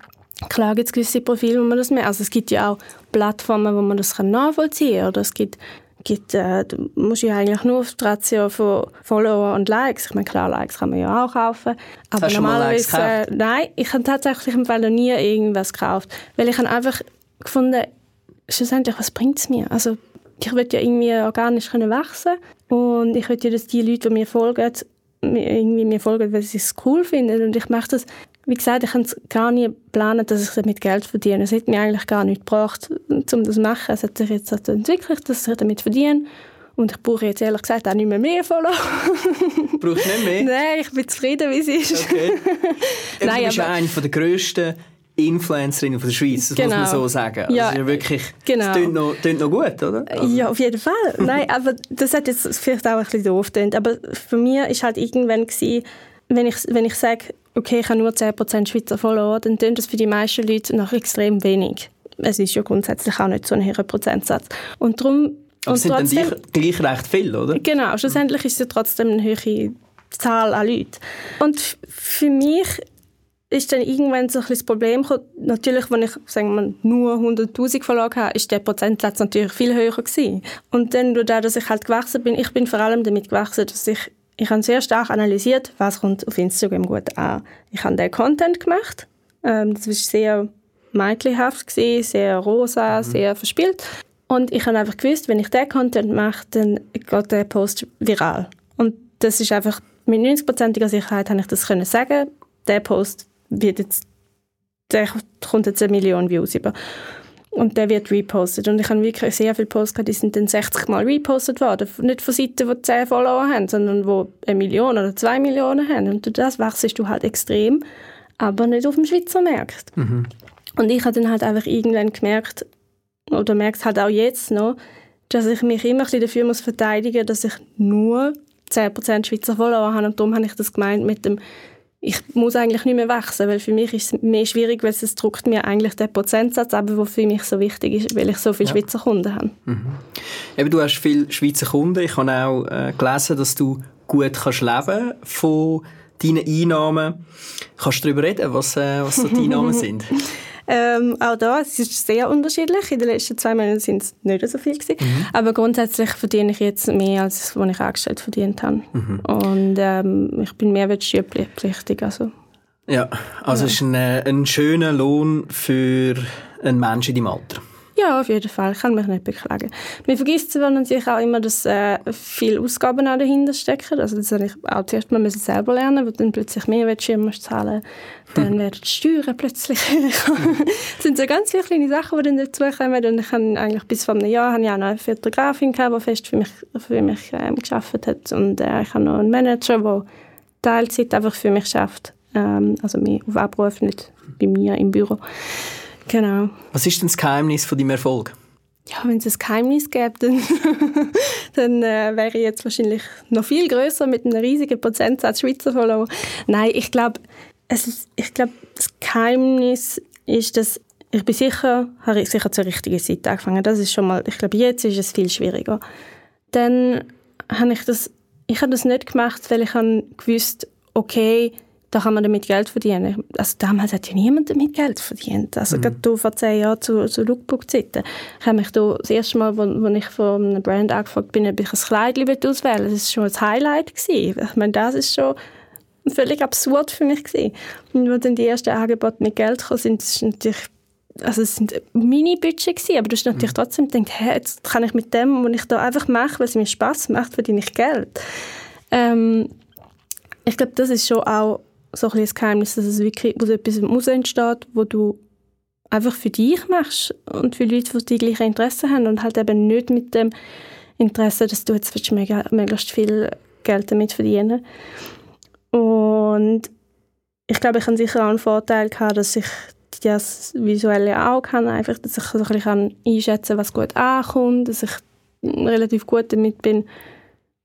klar gibt es gewisse Profile, wo man das mehr... Also es gibt ja auch Plattformen, wo man das nachvollziehen kann. Oder es gibt, gibt äh, du musst ja eigentlich nur auf die Ratio von Follower und Likes. Ich meine, klar, Likes kann man ja auch kaufen. Aber Hast normalerweise... Äh, nein, ich habe tatsächlich im Fall noch nie irgendwas gekauft. Weil ich habe einfach gefunden, schlussendlich, was bringt es mir? Also ich will ja irgendwie organisch können wachsen und ich will ja, dass die Leute, die mir folgen, irgendwie mir folgen, weil sie es cool finden. Und ich mache das, wie gesagt, ich habe gar nie geplant, dass ich damit Geld verdiene. Es hat mir eigentlich gar nicht gebracht, um das zu machen. Es hat sich jetzt halt entwickelt, dass ich damit verdiene. Und ich brauche jetzt ehrlich gesagt auch nicht mehr mehr Follower. Brauchst du nicht mehr? Nein, ich bin zufrieden, wie es ist. Okay. Nein, du bist aber, eine der grössten Influencerin von der Schweiz, das genau. muss man genau. so sagen. Also ja, ja wirklich, genau. das klingt noch, klingt noch gut, oder? Also. Ja, auf jeden Fall. Nein, aber das hat jetzt vielleicht auch ein bisschen doof gedacht. Aber für mich war halt irgendwann, gewesen, wenn ich, wenn ich sage, okay, ich habe nur 10% Schweizer Follower, dann klingt das für die meisten Leute noch extrem wenig. Es ist ja grundsätzlich auch nicht so ein hoher Prozentsatz. Und darum aber es sind trotzdem, dann gleich, gleich recht viel, oder? Genau, schlussendlich ist es ja trotzdem eine hohe Zahl an Leuten. Und für mich ist dann irgendwann so ein das Problem gekommen. Natürlich, wenn ich sagen wir, nur 100'000 verloren habe, ist der Prozentsatz natürlich viel höher gewesen. Und dann, durch das, dass ich halt gewachsen bin, ich bin vor allem damit gewachsen, dass ich, ich habe sehr stark analysiert, was kommt auf Instagram gut an. Ich habe den Content gemacht. Ähm, das war sehr mädchenhaft, gewesen, sehr rosa, mhm. sehr verspielt. Und ich habe einfach gewusst, wenn ich den Content mache, dann geht der Post viral. Und das ist einfach, mit 90%iger Sicherheit habe ich das können sagen. Der Post wird jetzt, der kommt jetzt eine Million Views über. Und der wird repostet. Und ich habe wirklich sehr viele Posts gehabt, die sind dann 60 Mal repostet worden. Nicht von Seiten, die 10 Follower haben, sondern die eine Million oder zwei Millionen haben. Und durch das wachsest du halt extrem, aber nicht auf dem Schweizer Markt. Mhm. Und ich habe dann halt einfach irgendwann gemerkt, oder merke es halt auch jetzt noch, dass ich mich immer ein dafür muss verteidigen muss, dass ich nur 10% Schweizer Follower habe. Und darum habe ich das gemeint mit dem ich muss eigentlich nicht mehr wachsen, weil für mich ist es mehr schwierig, weil es druckt mir eigentlich den Prozentsatz ab, der für mich so wichtig ist, weil ich so viele ja. Schweizer Kunden habe. Mhm. Eben, du hast viele Schweizer Kunden. Ich habe auch äh, gelesen, dass du gut kannst leben von deinen Einnahmen. Kannst du darüber reden, was, äh, was so die Einnahmen sind? Ähm, auch da, es ist sehr unterschiedlich. In den letzten zwei Monaten sind es nicht so viel gewesen. Mhm. Aber grundsätzlich verdiene ich jetzt mehr, als was ich angestellt verdient habe. Mhm. Und ähm, ich bin mehrwertsteuerpflichtig. Also. Ja, also ja. es ist ein, äh, ein schöner Lohn für einen Menschen in deinem Alter. Ja, auf jeden Fall. Ich kann mich nicht beklagen. Man vergisst zwar natürlich auch immer, dass äh, viele Ausgaben auch dahinter stecken. Also das habe ich auch zuerst mal müssen selber lernen, weil dann plötzlich mehr Schirm zahlen dann werden die Steuern plötzlich Das sind so ganz viele kleine Sachen, die dann dazukommen. Und ich habe eigentlich bis vor einem Jahr habe ich auch noch eine Fotografin gehabt, die fest für mich, für mich ähm, gearbeitet hat. Und äh, ich habe noch einen Manager, der Teilzeit einfach für mich schafft. Ähm, also mich auf Abruf, nicht bei mir im Büro. Genau. Was ist denn das Geheimnis von deinem Erfolg? Ja, wenn es ein Geheimnis gäbe, dann, dann äh, wäre ich jetzt wahrscheinlich noch viel größer mit einem riesigen Prozentsatz Schweizer Follower. Nein, ich glaube, ich glaube, das Geheimnis ist, dass ich bin sicher, habe ich sicher zur richtigen Zeit angefangen. Das ist schon mal, ich glaube, jetzt ist es viel schwieriger. Dann habe ich das, ich habe das nicht gemacht, weil ich habe gewusst, okay, da kann man damit Geld verdienen. Also damals hat ja niemand damit Geld verdient. Also mhm. gerade vor zehn Jahren zu, zu Lookbook-Zeiten. Ich habe mich da das erste Mal, als ich von einem Brand angefragt bin, ob ich ein Kleid auswählen Das war schon ein Highlight. Gewesen. Ich meine, das ist schon völlig absurd für mich gewesen. Und als dann die ersten Angebote mit Geld kamen, sind es natürlich also es sind Mini-Budget gewesen, aber du hast natürlich trotzdem gedacht, hey, jetzt kann ich mit dem, was ich da einfach mache, weil es mir Spaß macht, verdiene ich Geld. Ähm, ich glaube, das ist schon auch so ein das Geheimnis, dass es wirklich aus etwas muss entsteht, wo du einfach für dich machst und für Leute, die die gleichen Interessen haben und halt eben nicht mit dem Interesse, dass du jetzt mega, möglichst viel Geld damit verdienen. Und ich glaube, ich habe sicher auch einen Vorteil gehabt, dass ich das visuelle Auge habe, einfach, dass ich so ein bisschen einschätzen kann, was gut ankommt, dass ich relativ gut damit bin,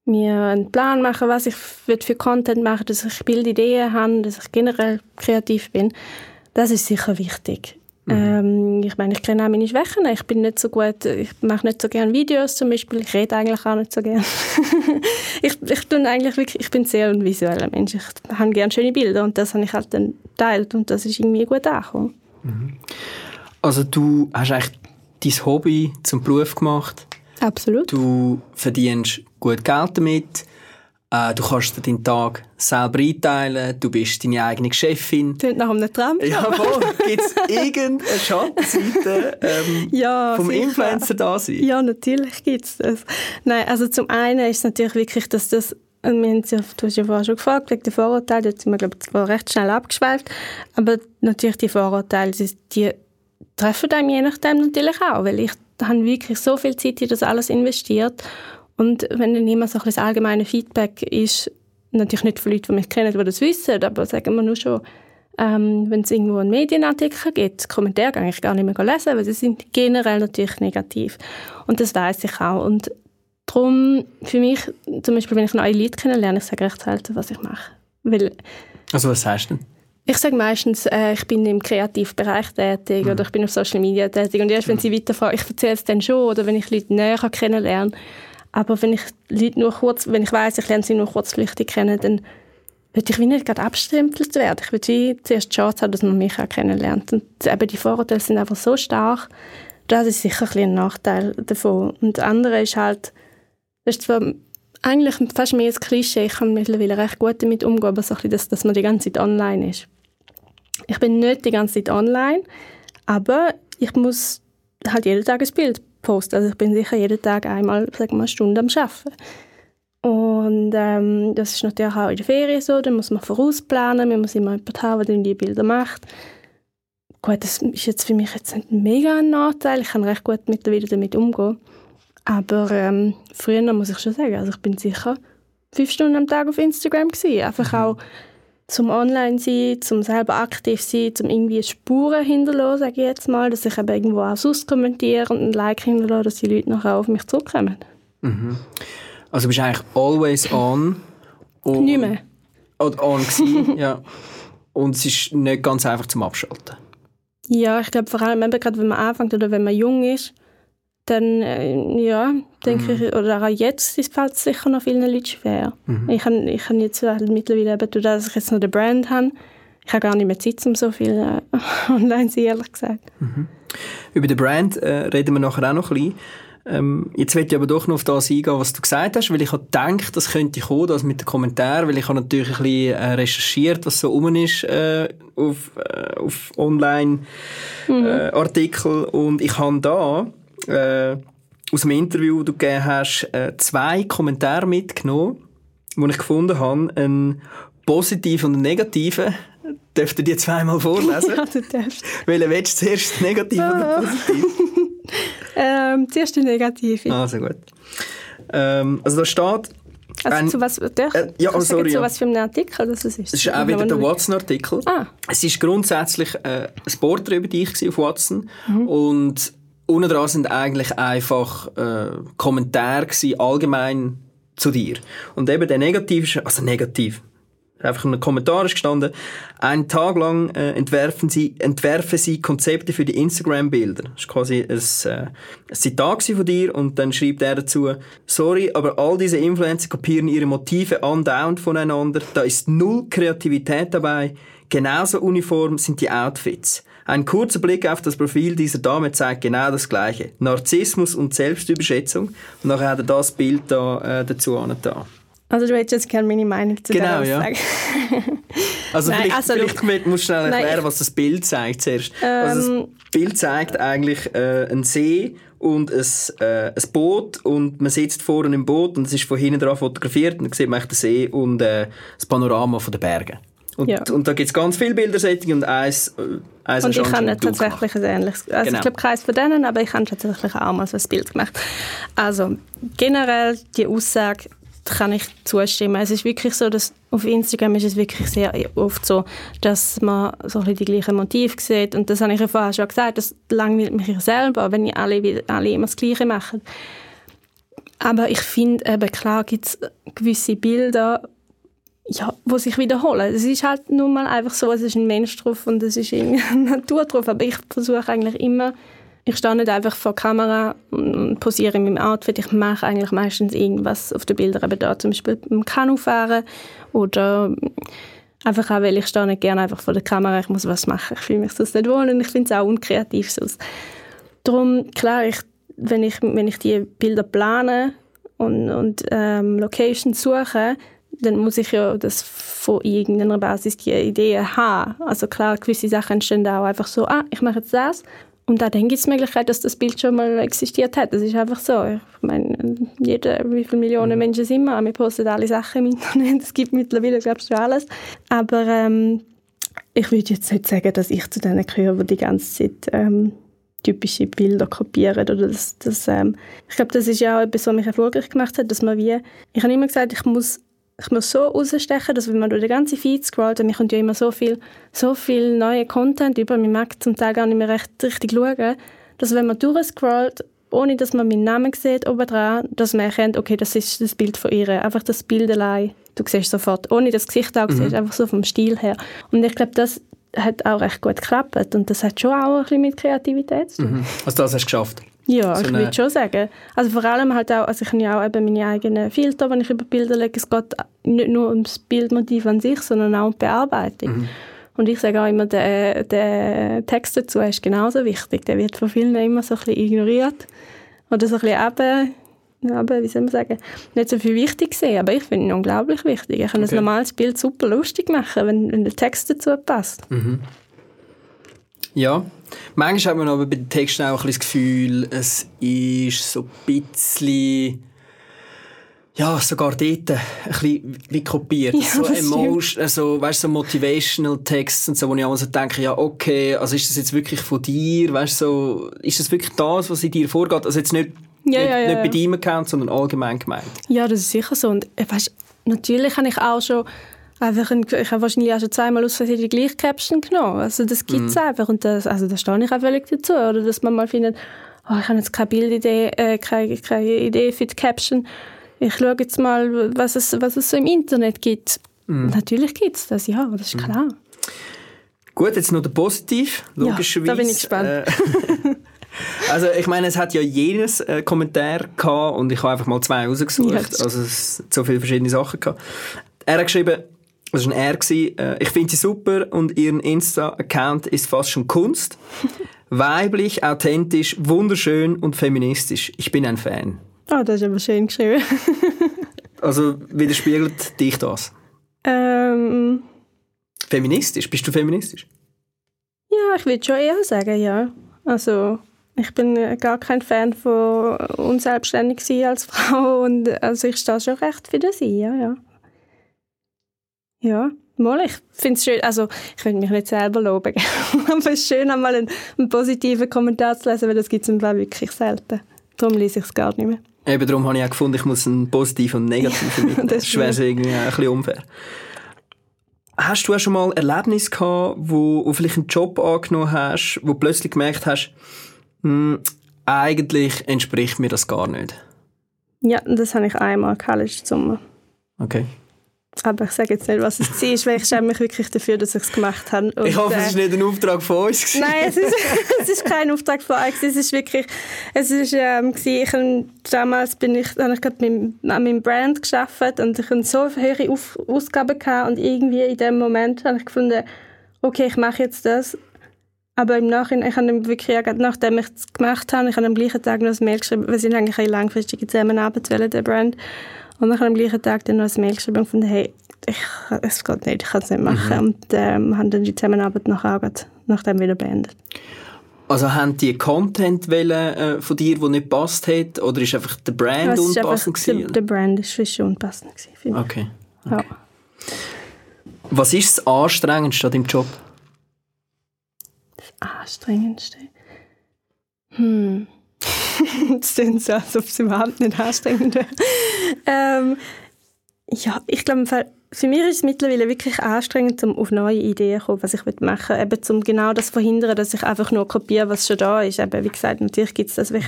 mir einen Plan machen, was ich für Content mache, dass ich Bildideen habe, dass ich generell kreativ bin. Das ist sicher wichtig. Mhm. Ähm, ich meine, ich kenne auch meine Schwächen. Ich bin nicht so gut, ich mache nicht so gerne Videos zum Beispiel. Ich rede eigentlich auch nicht so gerne. ich, ich, bin eigentlich wirklich, ich bin sehr ein visueller Mensch. Ich habe gerne schöne Bilder und das habe ich halt dann geteilt und das ist irgendwie gut angekommen. Mhm. Also du hast eigentlich dein Hobby zum Beruf gemacht? Absolut. Du verdienst gut Geld damit. Äh, du kannst dir deinen Tag selber einteilen. Du bist deine eigene Chefin. Klingt nach einem Traum. Ja, voll. Gibt es irgendeine Schattenseite ähm, ja, vom sicher. Influencer da sein? Ja, natürlich gibt es das. Nein, also zum einen ist es natürlich wirklich, dass das wir haben ja, du hast ja vorher schon gefragt, wegen der Vorurteile, da sind wir, glaube ich, recht schnell abgeschweift, aber natürlich die Vorurteile, die, die treffen einem je nachdem natürlich auch, weil ich habe wirklich so viel Zeit in das alles investiert und wenn dann immer so ein das allgemeine Feedback ist, natürlich nicht von Leuten, die mich kennen, die das wissen, aber sagen wir nur schon, ähm, wenn es irgendwo einen Medienartikel gibt, Kommentare kann ich gar nicht mehr lesen, weil sie sind generell natürlich negativ. Und das weiß ich auch. Und darum, für mich, zum Beispiel, wenn ich neue Leute kennenlerne, ich sage recht selten, was ich mache. Weil Also was sagst du denn? Ich sage meistens, äh, ich bin im Kreativbereich tätig Mhm. oder ich bin auf Social Media tätig. Und erst wenn sie weiterfragen, ich erzähle es dann schon oder wenn ich Leute näher kennenlerne. Aber wenn ich Leute nur kurz, wenn ich weiß, ich lerne sie nur kurzflüchtig kennen, dann würde ich wie nicht gerade abstempelt werden. Ich würde wie zuerst die Chance haben, dass man mich auch kennenlernt. Und eben die Vorurteile sind einfach so stark, das ist sicher ein, ein Nachteil davon. Und das andere ist halt, das ist zwar eigentlich fast mehr ein Klischee, ich kann mittlerweile recht gut damit umgehen, aber so ein bisschen, dass, dass man die ganze Zeit online ist. Ich bin nicht die ganze Zeit online, aber ich muss halt jeden Tag ein Bild posten. Also ich bin sicher jeden Tag einmal, sagen wir mal, eine Stunde am Arbeiten. Und ähm, das ist natürlich auch in der Ferien so, da muss man vorausplanen, man muss immer jemanden haben, der dann die Bilder macht. Gut, das ist jetzt für mich jetzt nicht mega ein Nachteil, ich kann recht gut mittlerweile damit umgehen. Aber ähm, früher muss ich schon sagen, also ich bin sicher fünf Stunden am Tag auf Instagram gewesen. Einfach auch zum Online sein, zum selber aktiv sein, zum irgendwie Spuren hinterlassen, sage ich jetzt mal, dass ich eben irgendwo auch sonst kommentiere und ein Like hinterlasse, dass die Leute nachher auf mich zurückkommen. Also du bist eigentlich always on. Und, Nicht mehr. Oder on gewesen, ja. Und es ist nicht ganz einfach zum Abschalten. Ja, ich glaube vor allem eben gerade, wenn man anfängt oder wenn man jung ist, dann, äh, ja, denke ich, oder auch jetzt ist es sicher noch vielen Leuten schwer. Ich habe ich hab jetzt halt mittlerweile eben, dadurch, dass ich jetzt noch den Brand habe, ich habe gar nicht mehr Zeit, um so viel äh, online zu ehrlich gesagt. Über den Brand äh, reden wir nachher auch noch ein bisschen. Ähm, jetzt will ich aber doch noch auf das eingehen, was du gesagt hast, weil ich habe gedacht, das könnte kommen, das mit den Kommentaren, weil ich habe natürlich ein bisschen äh, recherchiert, was so rum ist äh, auf, äh, auf Online-Artikel und ich habe da äh, aus dem Interview, das du gegeben hast, äh, zwei Kommentare mitgenommen, die ich gefunden habe, einen positiven und einen negativen. Dürft ihr die zweimal vorlesen? Ja, du darfst. Welchen willst du zuerst, negativ oder positiv? Ähm, zuerst die Negative. Also gut. Ähm, also da steht, Also ein- zu was, darf, äh, ja, du sorry, zu ja. was für einem Artikel das ist? es ist auch wieder der Watson-Artikel. Ah. Es ist grundsätzlich äh, ein Porträt über dich auf Watson Mhm. und unten dran sind eigentlich einfach äh, Kommentare gewesen, allgemein zu dir. Und eben der Negativ also negativ, einfach ein Kommentar ist gestanden, einen Tag lang äh, entwerfen sie, entwerfen sie Konzepte für die Instagram-Bilder. Das ist quasi ein, äh, ein Zitat von dir und dann schreibt er dazu, sorry, aber all diese Influencer kopieren ihre Motive andauernd voneinander, da ist null Kreativität dabei, genauso uniform sind die Outfits. Ein kurzer Blick auf das Profil dieser Dame zeigt genau das Gleiche. Narzissmus und Selbstüberschätzung. Und nachher hat er das Bild da, äh, dazu angetan. Also du hättest jetzt gerne meine Meinung zu Genau, der ja. Aussage. Also Nein, vielleicht, also- vielleicht musst du schnell Nein, erklären, ich- was das Bild zeigt zuerst. also Ähm, das Bild zeigt eigentlich äh, einen See und ein, äh, ein Boot und man sitzt vorne im Boot und es ist von hinten dran fotografiert und dann sieht man den See und äh, das Panorama von den Bergen. Und, Ja. und da gibt es ganz viele Bildersättige und eins, äh, eins Und ich habe tatsächlich ein ähnliches, also Genau. ich glaube keins von denen, aber ich habe tatsächlich auch mal so ein Bild gemacht. Also generell die Aussage kann ich zustimmen. Es ist wirklich so, dass auf Instagram ist es wirklich sehr oft so, dass man so ein bisschen die gleichen Motive sieht und das habe ich ja vorher schon gesagt, das langweilt mich ja selber, wenn alle, wieder- alle immer das Gleiche machen. Aber ich finde eben, klar gibt es gewisse Bilder, ja, wo sich wiederholen. Es ist halt nun mal einfach so, es ist ein Mensch drauf und es ist irgendeine Natur drauf. Aber ich versuche eigentlich immer, ich stehe nicht einfach vor der Kamera und posiere in meinem Outfit. Ich mache eigentlich meistens irgendwas auf den Bildern, eben da zum Beispiel im Kanufahren oder einfach auch, weil ich stehe nicht gerne einfach vor der Kamera, ich muss was machen. Ich fühle mich sonst nicht wohl und ich finde es auch unkreativ sonst. Darum, klar, ich, wenn, ich, wenn ich die Bilder plane und, und ähm, Locations suche, dann muss ich ja das von irgendeiner Basis die Ideen haben. Also klar, gewisse Sachen entstehen auch einfach so, ah, ich mache jetzt das. Und dann gibt es die Möglichkeit, dass das Bild schon mal existiert hat. Das ist einfach so. Ich meine, jeder, wie viele Millionen Menschen sind wir? Wir posten alle Sachen im Internet. Es gibt mittlerweile, glaube ich, schon alles. Aber ähm, ich würde jetzt nicht sagen, dass ich zu denen gehöre, die die ganze Zeit ähm, typische Bilder kopieren. Oder das, das, ähm, ich glaube, das ist ja auch etwas, was mich erfolgreich gemacht hat, dass man wie, ich habe immer gesagt, ich muss, ich muss so rausstechen, dass wenn man durch den ganzen Feed scrollt, dann kommt ja immer so viel, so viel neue Content über, man mag zum Teil gar nicht mehr recht, richtig schauen, dass wenn man durchscrollt, ohne dass man meinen Namen sieht oben dran, dass man erkennt, okay, das ist das Bild von ihr. Einfach das Bild allein, du siehst sofort, ohne das Gesicht auch siehst, einfach so vom Stil her. Und ich glaube, das hat auch recht gut geklappt und das hat schon auch ein bisschen mit Kreativität zu tun. Mhm. Also das hast du geschafft. Ja, So ich würde schon sagen. Also vor allem halt auch, also ich habe ja auch eben meine eigenen Filter, wenn ich über Bilder lege. Es geht nicht nur ums Bildmotiv an sich, sondern auch um die Bearbeitung. Und ich sage auch immer, der, der Text dazu ist genauso wichtig. Der wird von vielen immer so ein bisschen ignoriert. Oder so ein bisschen eben, eben, wie soll man sagen, nicht so viel wichtig sehen. Aber ich finde ihn unglaublich wichtig. Ich kann Okay. ein normales Bild super lustig machen, wenn, wenn der Text dazu passt. Ja. Manchmal hat man aber bei den Texten auch ein bisschen das Gefühl, es ist so ein bisschen ja, sogar dort ein bisschen wie kopiert. Ja, so emotion, also, weißt, so Motivational Texts und so, wo ich auch so denke, ja, okay, also ist das jetzt wirklich von dir? Weißt, so, ist das wirklich das, was in dir vorgeht? Also jetzt nicht, Ja, nicht, ja, nicht bei deinem Account, sondern allgemein gemeint. Ja, das ist sicher so. Und äh, weißt, natürlich habe ich auch schon einfach ein, ich habe wahrscheinlich auch schon zweimal aus Versehen die gleiche Caption genommen. Also das gibt es einfach und das, also da stehe ich auch völlig dazu. Oder dass man mal findet, oh, ich habe jetzt keine Bildidee, äh, keine, keine Idee für die Caption. Ich schaue jetzt mal, was es, was es so im Internet gibt. Natürlich gibt es das, ja, das ist klar. Gut, jetzt noch der Positiv, Ja, logischerweise. da bin ich gespannt. Äh, also ich meine, es hat ja jedes äh, Kommentar gehabt und ich habe einfach mal zwei rausgesucht. Ja, also es hat so viele verschiedene Sachen gehabt. Er hat geschrieben, das war ein gewesen, äh, ich finde sie super und ihren Insta-Account ist fast schon Kunst. Weiblich, authentisch, wunderschön und feministisch. Ich bin ein Fan. Oh, das ist aber schön geschrieben. Also widerspiegelt dich das? ähm, Feministisch? Bist du feministisch? Ja, ich würde schon eher sagen, ja. Also ich bin äh, gar kein Fan von unselbstständig sein als Frau und also ich stehe schon recht für das ein, ja, ja. Ja, mal, ich finde es schön, also ich will mich nicht selber loben, aber es ist schön, einmal einen, einen positiven Kommentar zu lesen, weil das gibt es im Fall wirklich selten. Darum lese ich es gar nicht mehr. Eben darum habe ich auch gefunden, ich muss einen positiven und negativen mitnehmen. Das wäre irgendwie ein bisschen unfair. Hast du auch schon mal Erlebnis gehabt, wo du vielleicht einen Job angenommen hast, wo du plötzlich gemerkt hast, hm, eigentlich entspricht mir das gar nicht? Ja, das habe ich einmal gehabt letzten Sommer. Okay. Aber ich sage jetzt nicht, was es war, weil ich schäme mich wirklich dafür, dass ich es gemacht habe. Und, Ich hoffe, äh, es war nicht ein Auftrag von uns. Nein, es ist, es ist kein Auftrag von euch. Es ist wirklich, es ist, ähm, ich, damals bin ich, habe ich gerade mit, an meinem Brand geschafft und ich hatte so hohe Auf, Ausgaben gehabt und irgendwie in dem Moment habe ich gefunden, okay, ich mache jetzt das. Aber im Nachhinein, ich habe wirklich, nachdem ich es gemacht habe, ich habe am gleichen Tag noch ein Mail geschrieben, wir sind eigentlich eine langfristige Zusammenarbeit der Brand. Und habe am gleichen Tag dann noch ein Mail geschrieben und gefunden, hey, ich, es geht nicht, ich kann es nicht machen. Und ähm, haben dann die Zusammenarbeit nachher auch grad nachdem wieder beendet. Also haben die Content wollen, äh, von dir, der nicht passt hat, oder ist einfach der Brand einfach- unpassend der, gewesen? der Brand ist schon unpassend gewesen, finde Okay. ich. Ja. Was ist das Anstrengendste an deinem Job? Anstrengendste? Hm. Das klingt so, als ob es überhaupt nicht anstrengend wäre. ähm, ja, ich glaube, für mich ist es mittlerweile wirklich anstrengend, um auf neue Ideen zu kommen, was ich machen will. Eben, um genau das zu verhindern, dass ich einfach nur kopiere, was schon da ist. Eben, wie gesagt, natürlich gibt es das. Ich,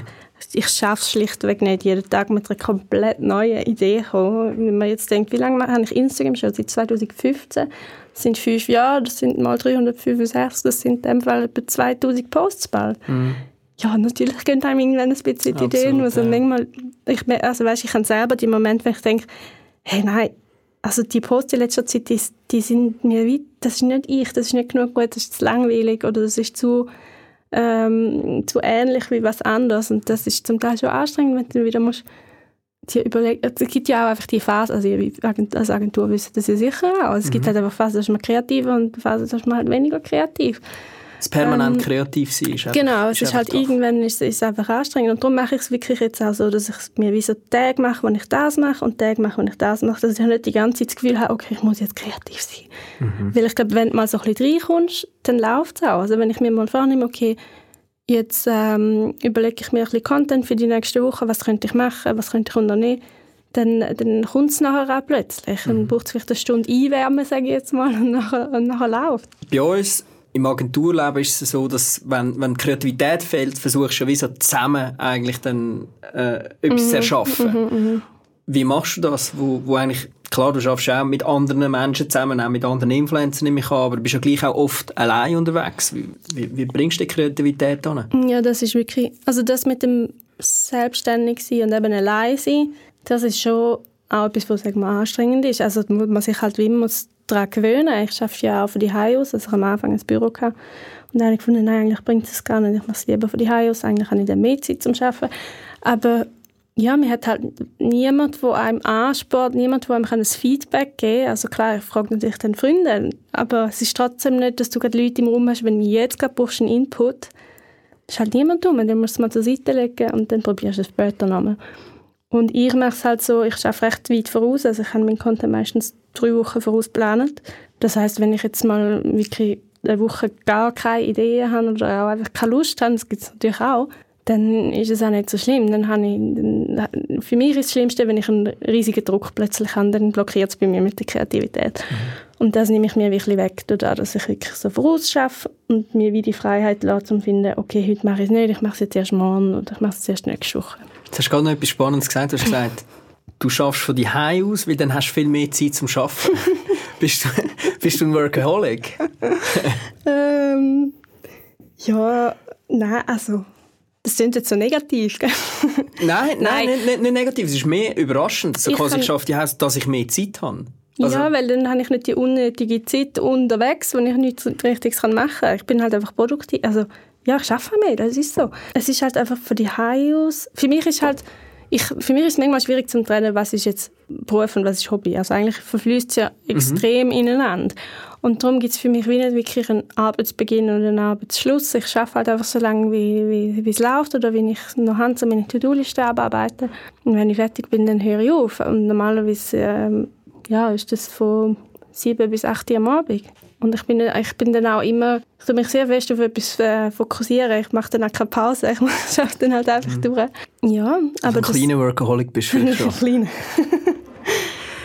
ich schaffe es schlichtweg nicht, jeden Tag mit einer komplett neuen Idee zu kommen. Wenn man jetzt denkt, wie lange habe ich Instagram schon? Seit 2015. Das sind fünf Jahre, das sind mal 365, das sind in dem Fall etwa 2000 Posts bald. Ja, natürlich gehen einem irgendwann ein bisschen die Ideen. Und ja. manchmal, ich, also weißt, ich habe selber die Momente, wenn ich denke, hey, nein, also die Posts in letzter Zeit, die, die sind mir wie, das ist nicht ich, das ist nicht genug gut, das ist zu langweilig oder das ist zu, ähm, zu ähnlich wie was anderes. Und das ist zum Teil schon anstrengend, wenn du wieder musst, dir überlegen, es gibt ja auch einfach die Phase, also ihr als Agentur wissen das ja sicher auch, es gibt halt einfach Phasen, da ist man kreativer und Phasen, da ist man halt weniger kreativ. Das permanent Ähm, kreativ sein ist Genau, es ist halt einfach tough. irgendwann ist, ist es einfach anstrengend und darum mache ich es wirklich jetzt auch so, dass ich mir wie so Tage mache, wo ich das mache und Tage mache, wo ich das mache, dass ich nicht die ganze Zeit das Gefühl habe, okay, ich muss jetzt kreativ sein. Mhm. Weil ich glaube, wenn du mal so ein bisschen reinkommst, dann läuft es auch. Also wenn ich mir mal vornehme, okay, jetzt ähm, überlege ich mir ein bisschen Content für die nächste Woche, was könnte ich machen, was könnte ich unternehmen, dann, dann kommt es nachher auch plötzlich. Mhm. Dann braucht es vielleicht eine Stunde Einwärmen, sage ich jetzt mal, und nachher, und nachher läuft Bei uns im Agenturleben ist es so, dass wenn, wenn Kreativität fehlt, versuchst du wie so zusammen eigentlich dann äh, etwas Mhm, zu erschaffen. Wie machst du das? Wo, wo eigentlich, klar, du schaffst auch mit anderen Menschen zusammen, auch mit anderen Influencern nehme ich an, aber du bist ja gleich auch oft allein unterwegs. Wie, wie, wie bringst du die Kreativität an? Ja, das ist wirklich, also das mit dem selbstständig sein und eben allein sein, das ist schon auch etwas, was wir, anstrengend ist. Also man sich halt wie immer daran gewöhnen. Ich arbeite ja auch von die aus, also ich am Anfang ein Büro gehabt. und dann habe ich gefunden, nein, eigentlich bringt es gar nicht. Ich mache es lieber von die aus. Eigentlich habe ich dann mehr Zeit zum Arbeiten. Aber ja, man hat halt niemand, der einem anspart, niemand, der einem ein Feedback geben kann. Also klar, ich frage natürlich dann Freunde, aber es ist trotzdem nicht, dass du gerade Leute im Raum hast, wenn du jetzt gerade brauchst einen Input, ist halt niemand dumm. Dann musst du es mal zur Seite legen und dann probierst du es später nochmal. Und ich mache es halt so, ich arbeite recht weit voraus, also ich habe meinen Content meistens drei Wochen voraus geplant. Das heißt, wenn ich jetzt mal wirklich eine Woche gar keine Ideen habe oder auch einfach keine Lust habe, das gibt es natürlich auch, dann ist es auch nicht so schlimm. Dann habe ich, dann, für mich ist das Schlimmste, wenn ich einen riesigen Druck plötzlich habe, dann blockiert es bei mir mit der Kreativität. Und das nehme ich mir wirklich weg, dadurch, dass ich wirklich so voraus arbeite und mir wie die Freiheit lasse, um zu finden, okay, heute mache ich es nicht, ich mache es jetzt erst morgen oder ich mache es erst nächste Woche. Jetzt hast du gerade noch etwas Spannendes gesagt. Du hast gesagt, du schaffst von die aus, weil dann hast du viel mehr Zeit zum Arbeiten. bist, du, bist du ein Workaholic? Ähm, ja, nein, also, das klingt jetzt so negativ, gell? Nein, nein, Nein. Nicht, nicht, nicht negativ. Es ist mehr überraschend. So Ich quasi kann- Haus, dass ich mehr Zeit habe. Also, ja, weil dann habe ich nicht die unnötige Zeit unterwegs, wo ich nichts Richtiges machen kann. Ich bin halt einfach produktiv. Also, ja, ich arbeite mehr, das ist so. Es ist halt einfach von die aus. Für mich ist halt, ich, für mich ist es manchmal schwierig zu trennen, was ist jetzt Beruf und was ist Hobby. Also eigentlich verfließt es ja extrem ineinander. Und darum gibt es für mich wie nicht wirklich einen Arbeitsbeginn oder einen Arbeitsschluss. Ich arbeite halt einfach so lange, wie, wie, wie es läuft oder wenn ich noch Hand so meine To-Do-Liste abarbeite. Und wenn ich fertig bin, dann höre ich auf. Und normalerweise ähm, ja, ist das von 7 bis 8 Uhr am Abend. Und ich bin, ich bin dann auch immer, ich tue mich sehr fest auf etwas äh, fokussieren. Ich mache dann auch keine Pause. Ich arbeite dann halt einfach durch. Ja, aber ein kleiner Workaholic bist du schon. Kleiner.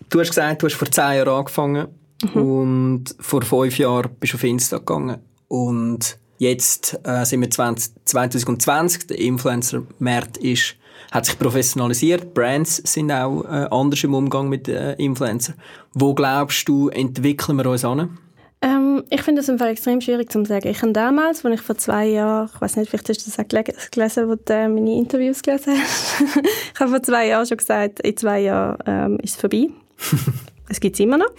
Du hast gesagt, du hast vor zehn Jahren angefangen Mhm. und vor fünf Jahren bist du auf Insta gegangen. Und jetzt äh, sind wir 20, 2020, der Influencer-Markt ist, hat sich professionalisiert, Brands sind auch äh, anders im Umgang mit äh, Influencer. Wo glaubst du, entwickeln wir uns an? Ähm, ich finde das im Fall extrem schwierig zu sagen. Ich habe damals, als ich vor zwei Jahren, ich weiß nicht, vielleicht hast du das auch gele- gelesen, wo du äh, meine Interviews gelesen hast. ich habe vor zwei Jahren schon gesagt, in zwei Jahren ähm, ist es vorbei. es gibt es immer noch.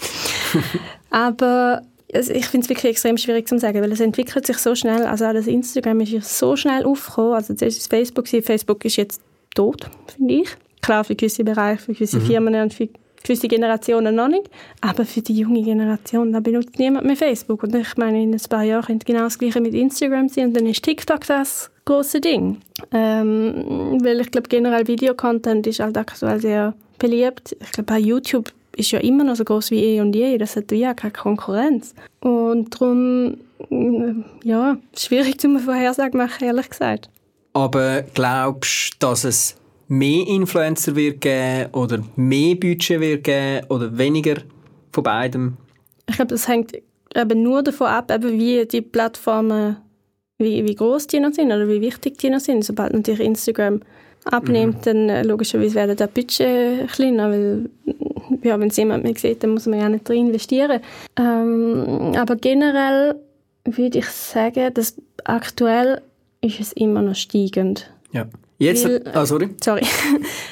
Aber es- ich finde es wirklich extrem schwierig zu sagen, weil es entwickelt sich so schnell. Also auch das Instagram ist so schnell aufgekommen. Also zuerst ist Facebook. Facebook ist jetzt tot, finde ich. Klar, für gewisse Bereiche, für gewisse Firmen und für gewisse Generationen noch nicht. Aber für die junge Generation, da benutzt niemand mehr Facebook. Und ich meine, in ein paar Jahren könnte genau das Gleiche mit Instagram sein. Und dann ist TikTok das große Ding. Ähm, weil ich glaube, generell Videocontent ist halt aktuell sehr beliebt. Ich glaube, bei YouTube ist ja immer noch so groß wie eh und je. Das hat ja keine Konkurrenz. Und darum, äh, ja, schwierig zu Vorhersagen machen, ehrlich gesagt. Aber glaubst du, dass es mehr Influencer wird geben oder mehr Budget wird geben oder weniger von beidem? Ich glaube, das hängt eben nur davon ab, eben wie die Plattformen, wie, wie groß die noch sind oder wie wichtig die noch sind. Sobald natürlich Instagram abnimmt, mhm. dann äh, logischerweise werden das Budget kleiner, weil ja, wenn es jemand mehr sieht, dann muss man ja nicht drin investieren. Ähm, aber generell würde ich sagen, dass aktuell ist es immer noch steigend. Ja. Jetzt, weil, ah, sorry. Sorry.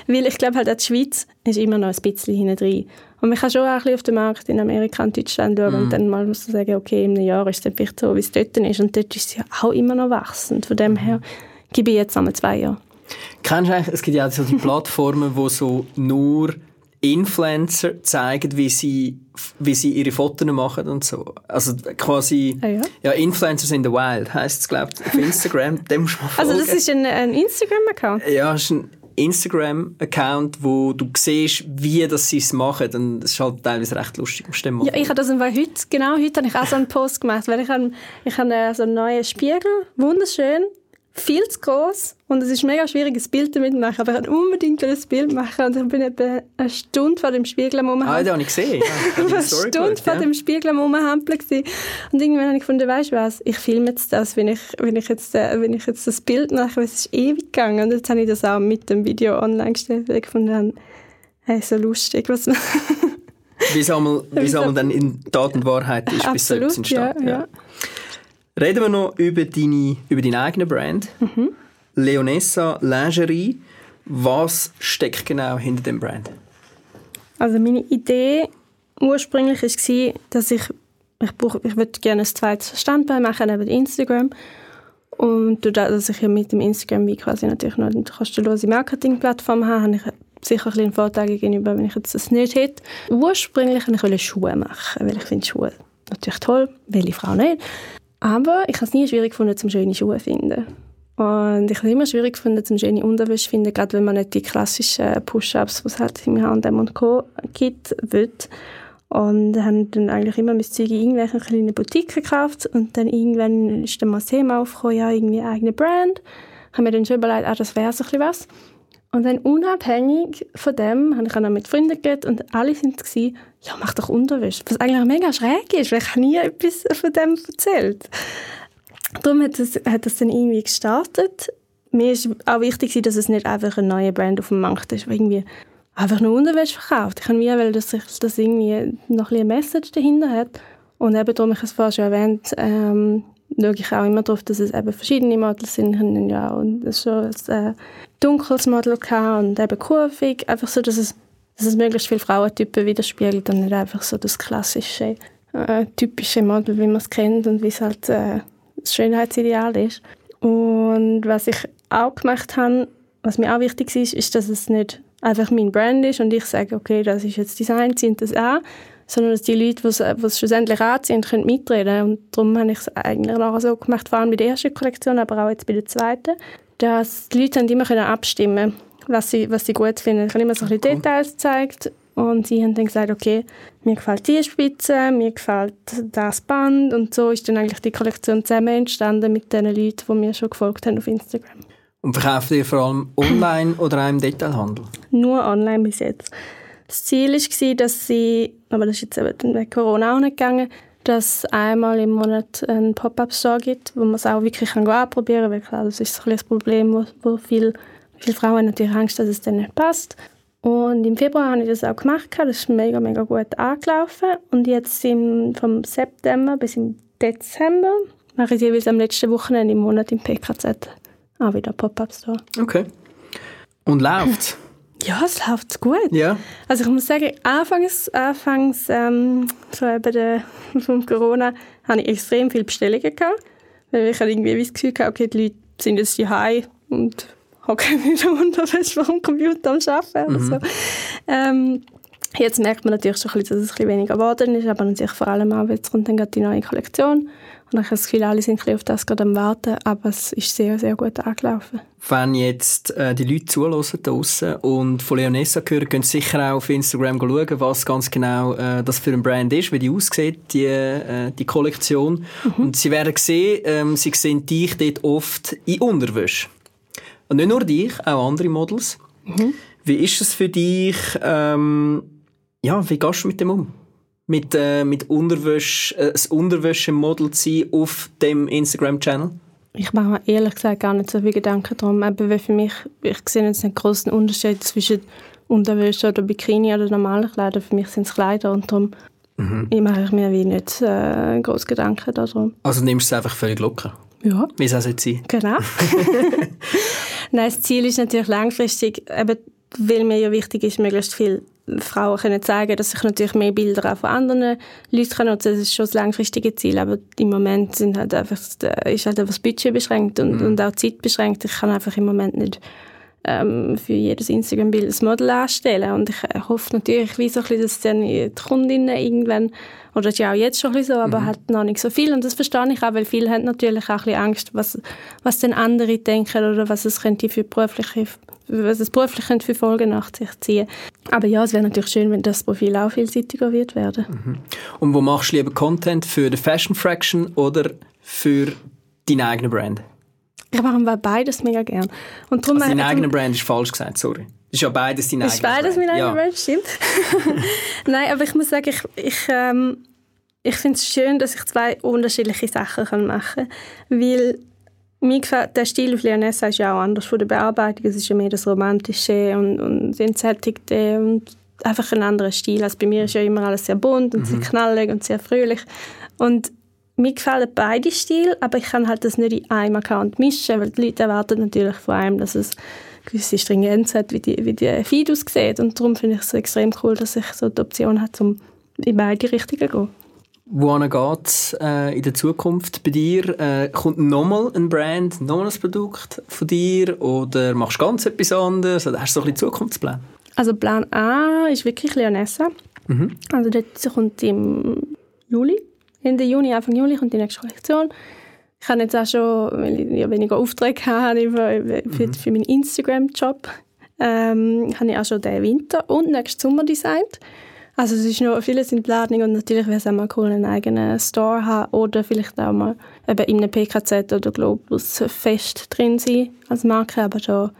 weil ich glaube halt, die Schweiz ist immer noch ein bisschen hinten drin. Und man kann schon auch ein bisschen auf den Markt in Amerika und Deutschland schauen mm. und dann mal so sagen, okay, in einem Jahr ist es vielleicht so, wie es dort ist. Und dort ist es ja auch immer noch wachsend. Von dem mhm. her gebe ich jetzt einmal zwei Jahre. Kennst du eigentlich, es gibt ja so die Plattformen, wo so nur Influencer zeigen, wie sie, wie sie ihre Fotos machen und so. Also quasi, ah, ja? ja, Influencers in the Wild heisst es, glaube ich, auf Instagram. Dem muss man folgen. Also das ist ein, ein Instagram-Account? Ja, das ist ein Instagram-Account, wo du siehst, wie das sie es machen. Und das ist halt teilweise recht lustig. Ja, ich habe das heute, genau heute habe ich auch so einen Post gemacht, weil ich habe, ich habe so einen neuen Spiegel, wunderschön, viel zu groß und es ist mega schwierig, ein Bild damit zu machen. Aber ich wollte unbedingt ein Bild machen und ich bin etwa eine Stunde vor dem Spiegel am Rumhampeln. Ah, das habe ich gesehen. Ja, eine Stunde gehört, vor ja. dem Spiegel am Rumhampeln Und irgendwann habe ich gefunden, weißt du was, ich filme jetzt das, wenn ich, wenn ich, jetzt, äh, wenn ich jetzt das Bild mache, weil es ist ewig gegangen. Und jetzt habe ich das auch mit dem Video online gestellt, weil ich gefunden hey, so lustig, was wie es einmal, dann in Tat und Wahrheit ist, bis selbst entsteht. Ja, ja. Reden wir noch über deine, über deine eigene Brand. Mhm. Leonessa Lingerie. Was steckt genau hinter dem Brand? Also meine Idee ursprünglich war, dass ich ich, brauche, ich würde gerne ein zweites Standbein machen neben Instagram und dadurch, dass ich ja mit dem Instagram wie quasi natürlich noch eine kostenlose Marketingplattform habe, habe ich sicher ein bisschen Vorteil gegenüber, wenn ich jetzt das nicht hätte. Ursprünglich wollte ich Schuhe machen, weil ich finde Schuhe natürlich toll, welche Frau nicht. Aber ich habe es nie schwierig gefunden, zum schöne Schuhe zu finden. Und ich habe es immer schwierig gefunden, zum schöne Unterwäsche zu finden, gerade wenn man nicht die klassischen Push-Ups, die es halt im H&M und Co. gibt, will. Und haben dann eigentlich immer mein Zeug in irgendwelchen kleinen Boutiquen gekauft und dann irgendwann ist dann mal das Thema aufgekommen, ja, irgendwie eine eigene Brand. Ich habe mir dann schon überlegt, ah, das wäre so ein bisschen was. Und dann unabhängig von dem habe ich auch noch mit Freunden geredet und alle sind gewesen, ja, mach doch Unterwäsche. Was eigentlich mega schräg ist, weil ich habe nie etwas von dem erzählt. Darum hat das, hat das dann irgendwie gestartet. Mir ist auch wichtig, dass es nicht einfach eine neue Brand auf dem Markt ist, die irgendwie einfach nur Unterwäsche verkauft. Ich habe mir weil dass das irgendwie noch ein, Message dahinter hat. Und eben darum, ich es vorhin schon erwähnt, ähm, schaue ich auch immer darauf, dass es eben verschiedene Models sind. Ich ja und schon ein äh, dunkles Model und eben kurvig, einfach so, dass es, dass es möglichst viele Frauentypen widerspiegelt und nicht einfach so das klassische, äh, typische Model, wie man es kennt und wie es halt äh, das Schönheitsideal ist. Und was ich auch gemacht habe, was mir auch wichtig ist, ist, dass es nicht einfach mein Brand ist und ich sage, okay, das ist jetzt Design, sind das auch, sondern dass die Leute, die es schlussendlich anziehen, können mitreden. Und darum habe ich es eigentlich auch so gemacht, vor allem bei der ersten Kollektion, aber auch jetzt bei der zweiten, dass die Leute immer können abstimmen können, was sie, was sie gut finden. Ich habe immer so ein bisschen Details gezeigt und sie haben dann gesagt, okay, mir gefällt die Spitze, mir gefällt das Band und so ist dann eigentlich die Kollektion zusammen entstanden mit den Leuten, die mir schon gefolgt haben auf Instagram. Und verkauft ihr vor allem online oder auch im Detailhandel? Nur online bis jetzt. Das Ziel war, dass sie, aber das ist jetzt eben wegen Corona auch nicht gegangen, dass es einmal im Monat einen Pop-Up-Store gibt, wo man es auch wirklich kann anprobieren kann, weil klar, das ist ein das Problem, wo, wo viele, Frauen natürlich Angst, dass es dann nicht passt. Und im Februar habe ich das auch gemacht, das ist mega, mega gut angelaufen. Und jetzt im, vom September bis im Dezember mache ich jeweils am letzten Wochenende im Monat im PKZ auch wieder Pop-Up-Store. Okay. Und läuft Ja, es läuft gut. Ja. Also ich muss sagen, anfangs, anfangs ähm, so eben der, von Corona, hatte ich extrem viele Bestellungen gehabt, weil ich irgendwie das Gefühl hatte, okay, die Leute sind jetzt hier und hocken wieder vor dem Computer am Arbeiten. Mhm. So. Ähm, Jetzt merkt man natürlich schon, ein bisschen, dass es ein bisschen weniger geworden ist, aber natürlich vor allem auch, jetzt kommt dann gerade die neue Kollektion. Und ich habe das Gefühl, alle sind ein bisschen auf das gerade am Warten, aber es ist sehr, sehr gut angelaufen. Wenn jetzt äh, die Leute zuhören draussen und von Leonessa hören, können sie sicher auch auf Instagram schauen, was ganz genau äh, das für ein Brand ist, wie die aussieht, die, äh, die Kollektion. Mhm. Und sie werden sehen, ähm, sie sehen dich dort oft in Unterwäsche. Und nicht nur dich, auch andere Models. Mhm. Wie ist es für dich, ähm, ja, wie gehst du mit dem um? Mit, äh, mit Unterwäsche, äh, das Unterwäsche-Model zu sein auf dem Instagram-Channel? Ich mache mir ehrlich gesagt gar nicht so viele Gedanken darum. Aber weil für mich, ich sehe jetzt einen großen Unterschied zwischen Unterwäsche oder Bikini oder normalen Kleidern. Für mich sind es Kleider und darum mhm. ich mache ich mir wie nicht äh, große Gedanken darum. Also nimmst du es einfach völlig locker? Ja. Wie es auch sein Genau. Nein, das Ziel ist natürlich langfristig, eben, weil mir ja wichtig ist, möglichst viel Frauen können zeigen, dass ich natürlich mehr Bilder auch von anderen Leuten kann nutzen. Das ist schon das langfristige Ziel, aber im Moment sind halt einfach, ist halt einfach das Budget beschränkt und, mhm. und auch Zeit beschränkt. Ich kann einfach im Moment nicht ähm, für jedes Instagram-Bild ein Model anstellen und ich äh, hoffe natürlich, wie so ein bisschen, dass dann die Kundinnen irgendwann, oder das ist ja auch jetzt schon ein bisschen so, aber mhm. halt noch nicht so viel und das verstehe ich auch, weil viele haben natürlich auch ein bisschen Angst, was, was denn andere denken oder was es könnte für berufliche was es beruflich für Folgen nach sich ziehen Aber ja, es wäre natürlich schön, wenn das Profil auch vielseitiger wird werden. Mhm. Und wo machst du lieber Content? Für die Fashion Fraction oder für deine eigene Brand? Ich mache beides mega gern. Und darum, also deine eigene Brand ist falsch gesagt, sorry. Ist ja beides deine eigene Brand. Ist beides meine eigene Brand, stimmt. Nein, aber ich muss sagen, ich, ich, ähm, ich finde es schön, dass ich zwei unterschiedliche Sachen machen kann. Weil mir gefällt der Stil auf Leonessa ist ja auch anders von der Bearbeitung. Es ist ja mehr das Romantische und, und Entsättigte und einfach ein anderer Stil. Also bei mir ist ja immer alles sehr bunt und mhm. sehr knallig und sehr fröhlich. Und mir gefallen beide Stile, aber ich kann halt das nicht in einem Account mischen, weil die Leute erwarten natürlich von einem, dass es gewisse Stringenz hat, wie die, wie die Feed aussieht. Und darum finde ich es extrem cool, dass ich so die Option habe, um in beide Richtungen zu gehen. Wohin geht es äh, in der Zukunft bei dir? Äh, kommt nochmal ein Brand, nochmal ein Produkt von dir oder machst du ganz etwas anderes? Oder hast du so ein bisschen Zukunftsplan? Also Plan A ist wirklich Leonessa. Mhm. Also dort kommt im Juli, Ende Juni, Anfang Juli kommt die nächste Kollektion. Ich habe jetzt auch schon, weil ich ja weniger Aufträge habe für, für, für meinen Instagram-Job, ähm, habe ich auch schon den Winter und nächsten Sommer designt. Also es ist noch vieles in Planung und natürlich wäre es auch mal cool, einen eigenen Store haben oder vielleicht auch mal eben in einem PKZ oder Globus fest drin sein als Marke, aber da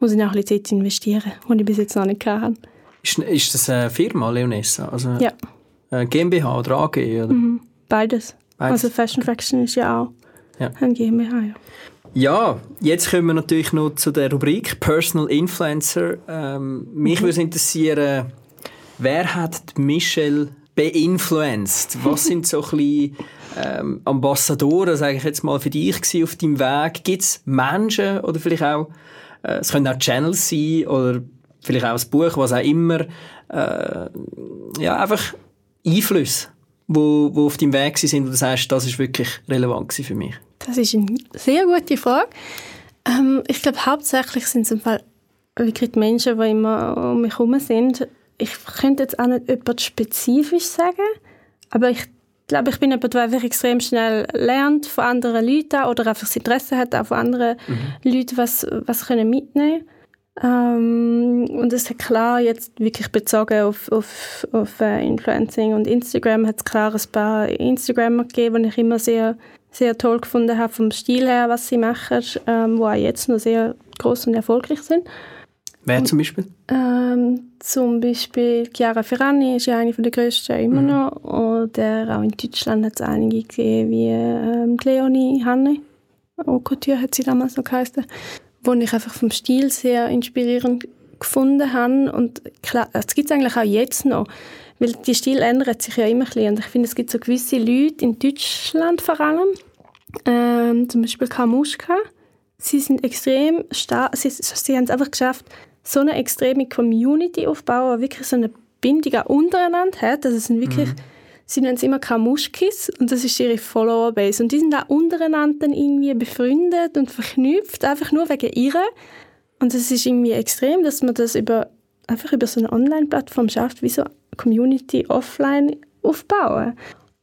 muss ich noch ein bisschen Zeit investieren, die ich bis jetzt noch nicht hatte. Ist, ist das eine Firma, Leonessa? Also ja. GmbH oder AG? Oder? Mhm, beides. beides. Also Fashion Fraction ist ja auch ja. ein GmbH, ja. Ja, jetzt kommen wir natürlich noch zu der Rubrik Personal Influencer. Ähm, mich mhm. würde interessieren, Wer hat Michelle beinfluenced? Was sind so ein bisschen, ähm, Ambassadoren, sage ich jetzt mal, für dich auf deinem Weg? Gibt es Menschen oder vielleicht auch, äh, es können auch Channels sein oder vielleicht auch ein Buch, was auch immer, äh, ja, einfach Einflüsse, wo, wo auf deinem Weg sind, wo du sagst, das ist wirklich relevant für mich? Das ist eine sehr gute Frage. Ähm, ich glaube, hauptsächlich sind es im Fall wirklich die Menschen, die immer um mich herum sind ich könnte jetzt auch nicht etwas spezifisch sagen, aber ich glaube, ich bin jemand, der einfach extrem schnell lernt von anderen Leuten oder einfach das Interesse hat, auch von anderen mhm. Leuten was, was können mitnehmen ähm, und es hat klar jetzt wirklich bezogen auf, auf, auf uh, Influencing und Instagram hat es klar ein paar Instagrammer gegeben, die ich immer sehr, sehr toll gefunden habe vom Stil her, was sie machen, ähm, wo auch jetzt noch sehr groß und erfolgreich sind. Wer zum Beispiel? Ähm, zum Beispiel Chiara Ferrani ist ja eine der grössten immer mhm. noch. Oder auch in Deutschland hat es einige gegeben, wie ähm, Leonie Hanne. Au Couture hat sie damals noch geheißen. Wo ich einfach vom Stil sehr inspirierend gefunden habe. Und klar, das gibt es eigentlich auch jetzt noch. Weil die Stil ändert sich ja immer ein bisschen. Und ich finde, es gibt so gewisse Leute in Deutschland vor allem, ähm, zum Beispiel Kamuschka, sie sind extrem stark, sie, sie haben es einfach geschafft, so eine extreme Community aufbauen, wirklich so eine Bindung auch untereinander hat. Also es sind wirklich, mhm. sie nennen es immer Kamuschkis und das ist ihre Follower-Base. Und die sind auch untereinander dann irgendwie befreundet und verknüpft, einfach nur wegen ihrer. Und es ist irgendwie extrem, dass man das über einfach über so eine Online-Plattform schafft, wie so eine Community offline aufbauen.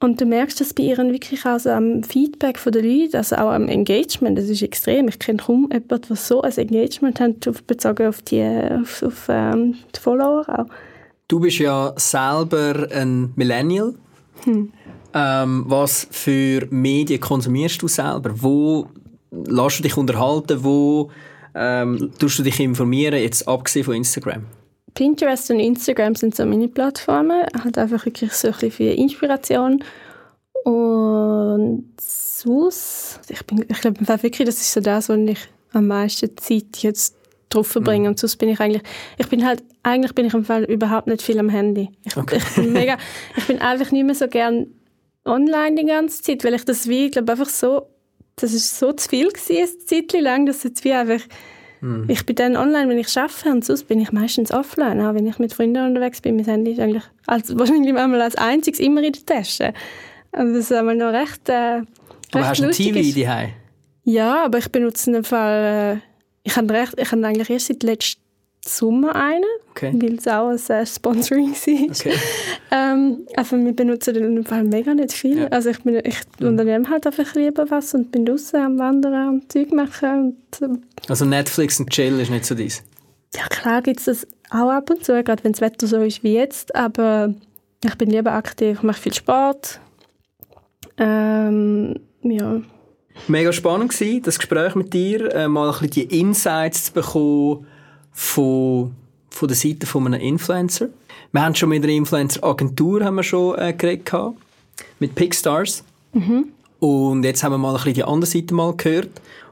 Und du merkst das bei ihren wirklich auch so am Feedback der Leute, also auch am Engagement, das ist extrem. Ich kenne kaum jemanden, der so ein Engagement hat, bezogen auf die, auf, auf ähm, die Follower auch. Du bist ja selber ein Millennial. Hm. Ähm, was für Medien konsumierst du selber? Wo lässt du dich unterhalten? Wo ähm, tust du dich informieren, jetzt abgesehen von Instagram? Pinterest und Instagram sind so meine Plattformen. Halt einfach wirklich so ein bisschen für Inspiration. Und sonst, ich, bin, ich glaube wirklich, das ist so das, wo ich am meisten Zeit jetzt drauf verbringe. Mhm. Und sonst bin ich eigentlich, ich bin halt, eigentlich bin ich im Fall überhaupt nicht viel am Handy. Ich, okay. ich bin mega, ich bin einfach nicht mehr so gern online die ganze Zeit, weil ich das wie, ich glaube einfach so, das ist so zu viel gewesen, eine Zeit lang, dass jetzt wie einfach Mhm. Ich bin dann online, wenn ich arbeite und sonst bin ich meistens offline, auch wenn ich mit Freunden unterwegs bin. Mein Handy ist eigentlich als, wahrscheinlich einmal als einziges immer in der Tasche. Also das ist einmal noch recht, äh, recht Aber hast du ein TV daheim? Ja, aber ich benutze in dem Fall, äh, ich habe recht, ich habe eigentlich erst seit letztem Sommer einen, okay. weil es auch ein äh, Sponsoring war. Okay. ähm, also wir benutzen dem Fall mega nicht viel. Ja. Also ich, bin, ich mhm. unternehme halt einfach lieber was und bin draußen am Wandern und Zeug machen. Und, äh, also Netflix und Chill ist nicht so dies? Ja klar gibt es das auch ab und zu, gerade wenn das Wetter so ist wie jetzt, aber ich bin lieber aktiv, ich mache viel Sport. Ähm, ja. Mega spannend war das Gespräch mit dir, äh, mal ein bisschen die Insights zu bekommen, von, von der Seite von einem Influencer. Wir haben schon mit einer Influencer-Agentur haben wir schon äh, geredet gehabt, mit Pickstars. Mhm. Und jetzt haben wir mal ein bisschen die andere Seite mal gehört.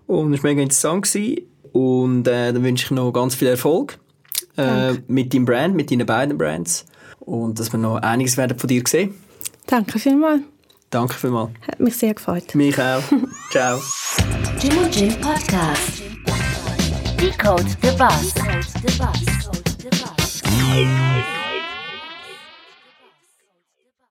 Und es war mega interessant. Gewesen. Und äh, dann wünsche ich noch ganz viel Erfolg äh, mit deinem Brand, mit deinen beiden Brands. Und dass wir noch einiges werden von dir sehen. Danke vielmals. Danke vielmals. Hat mich sehr gefreut. Mich auch. Ciao. Jim und Jim Podcast. Decode the Bus. Decode the Bus.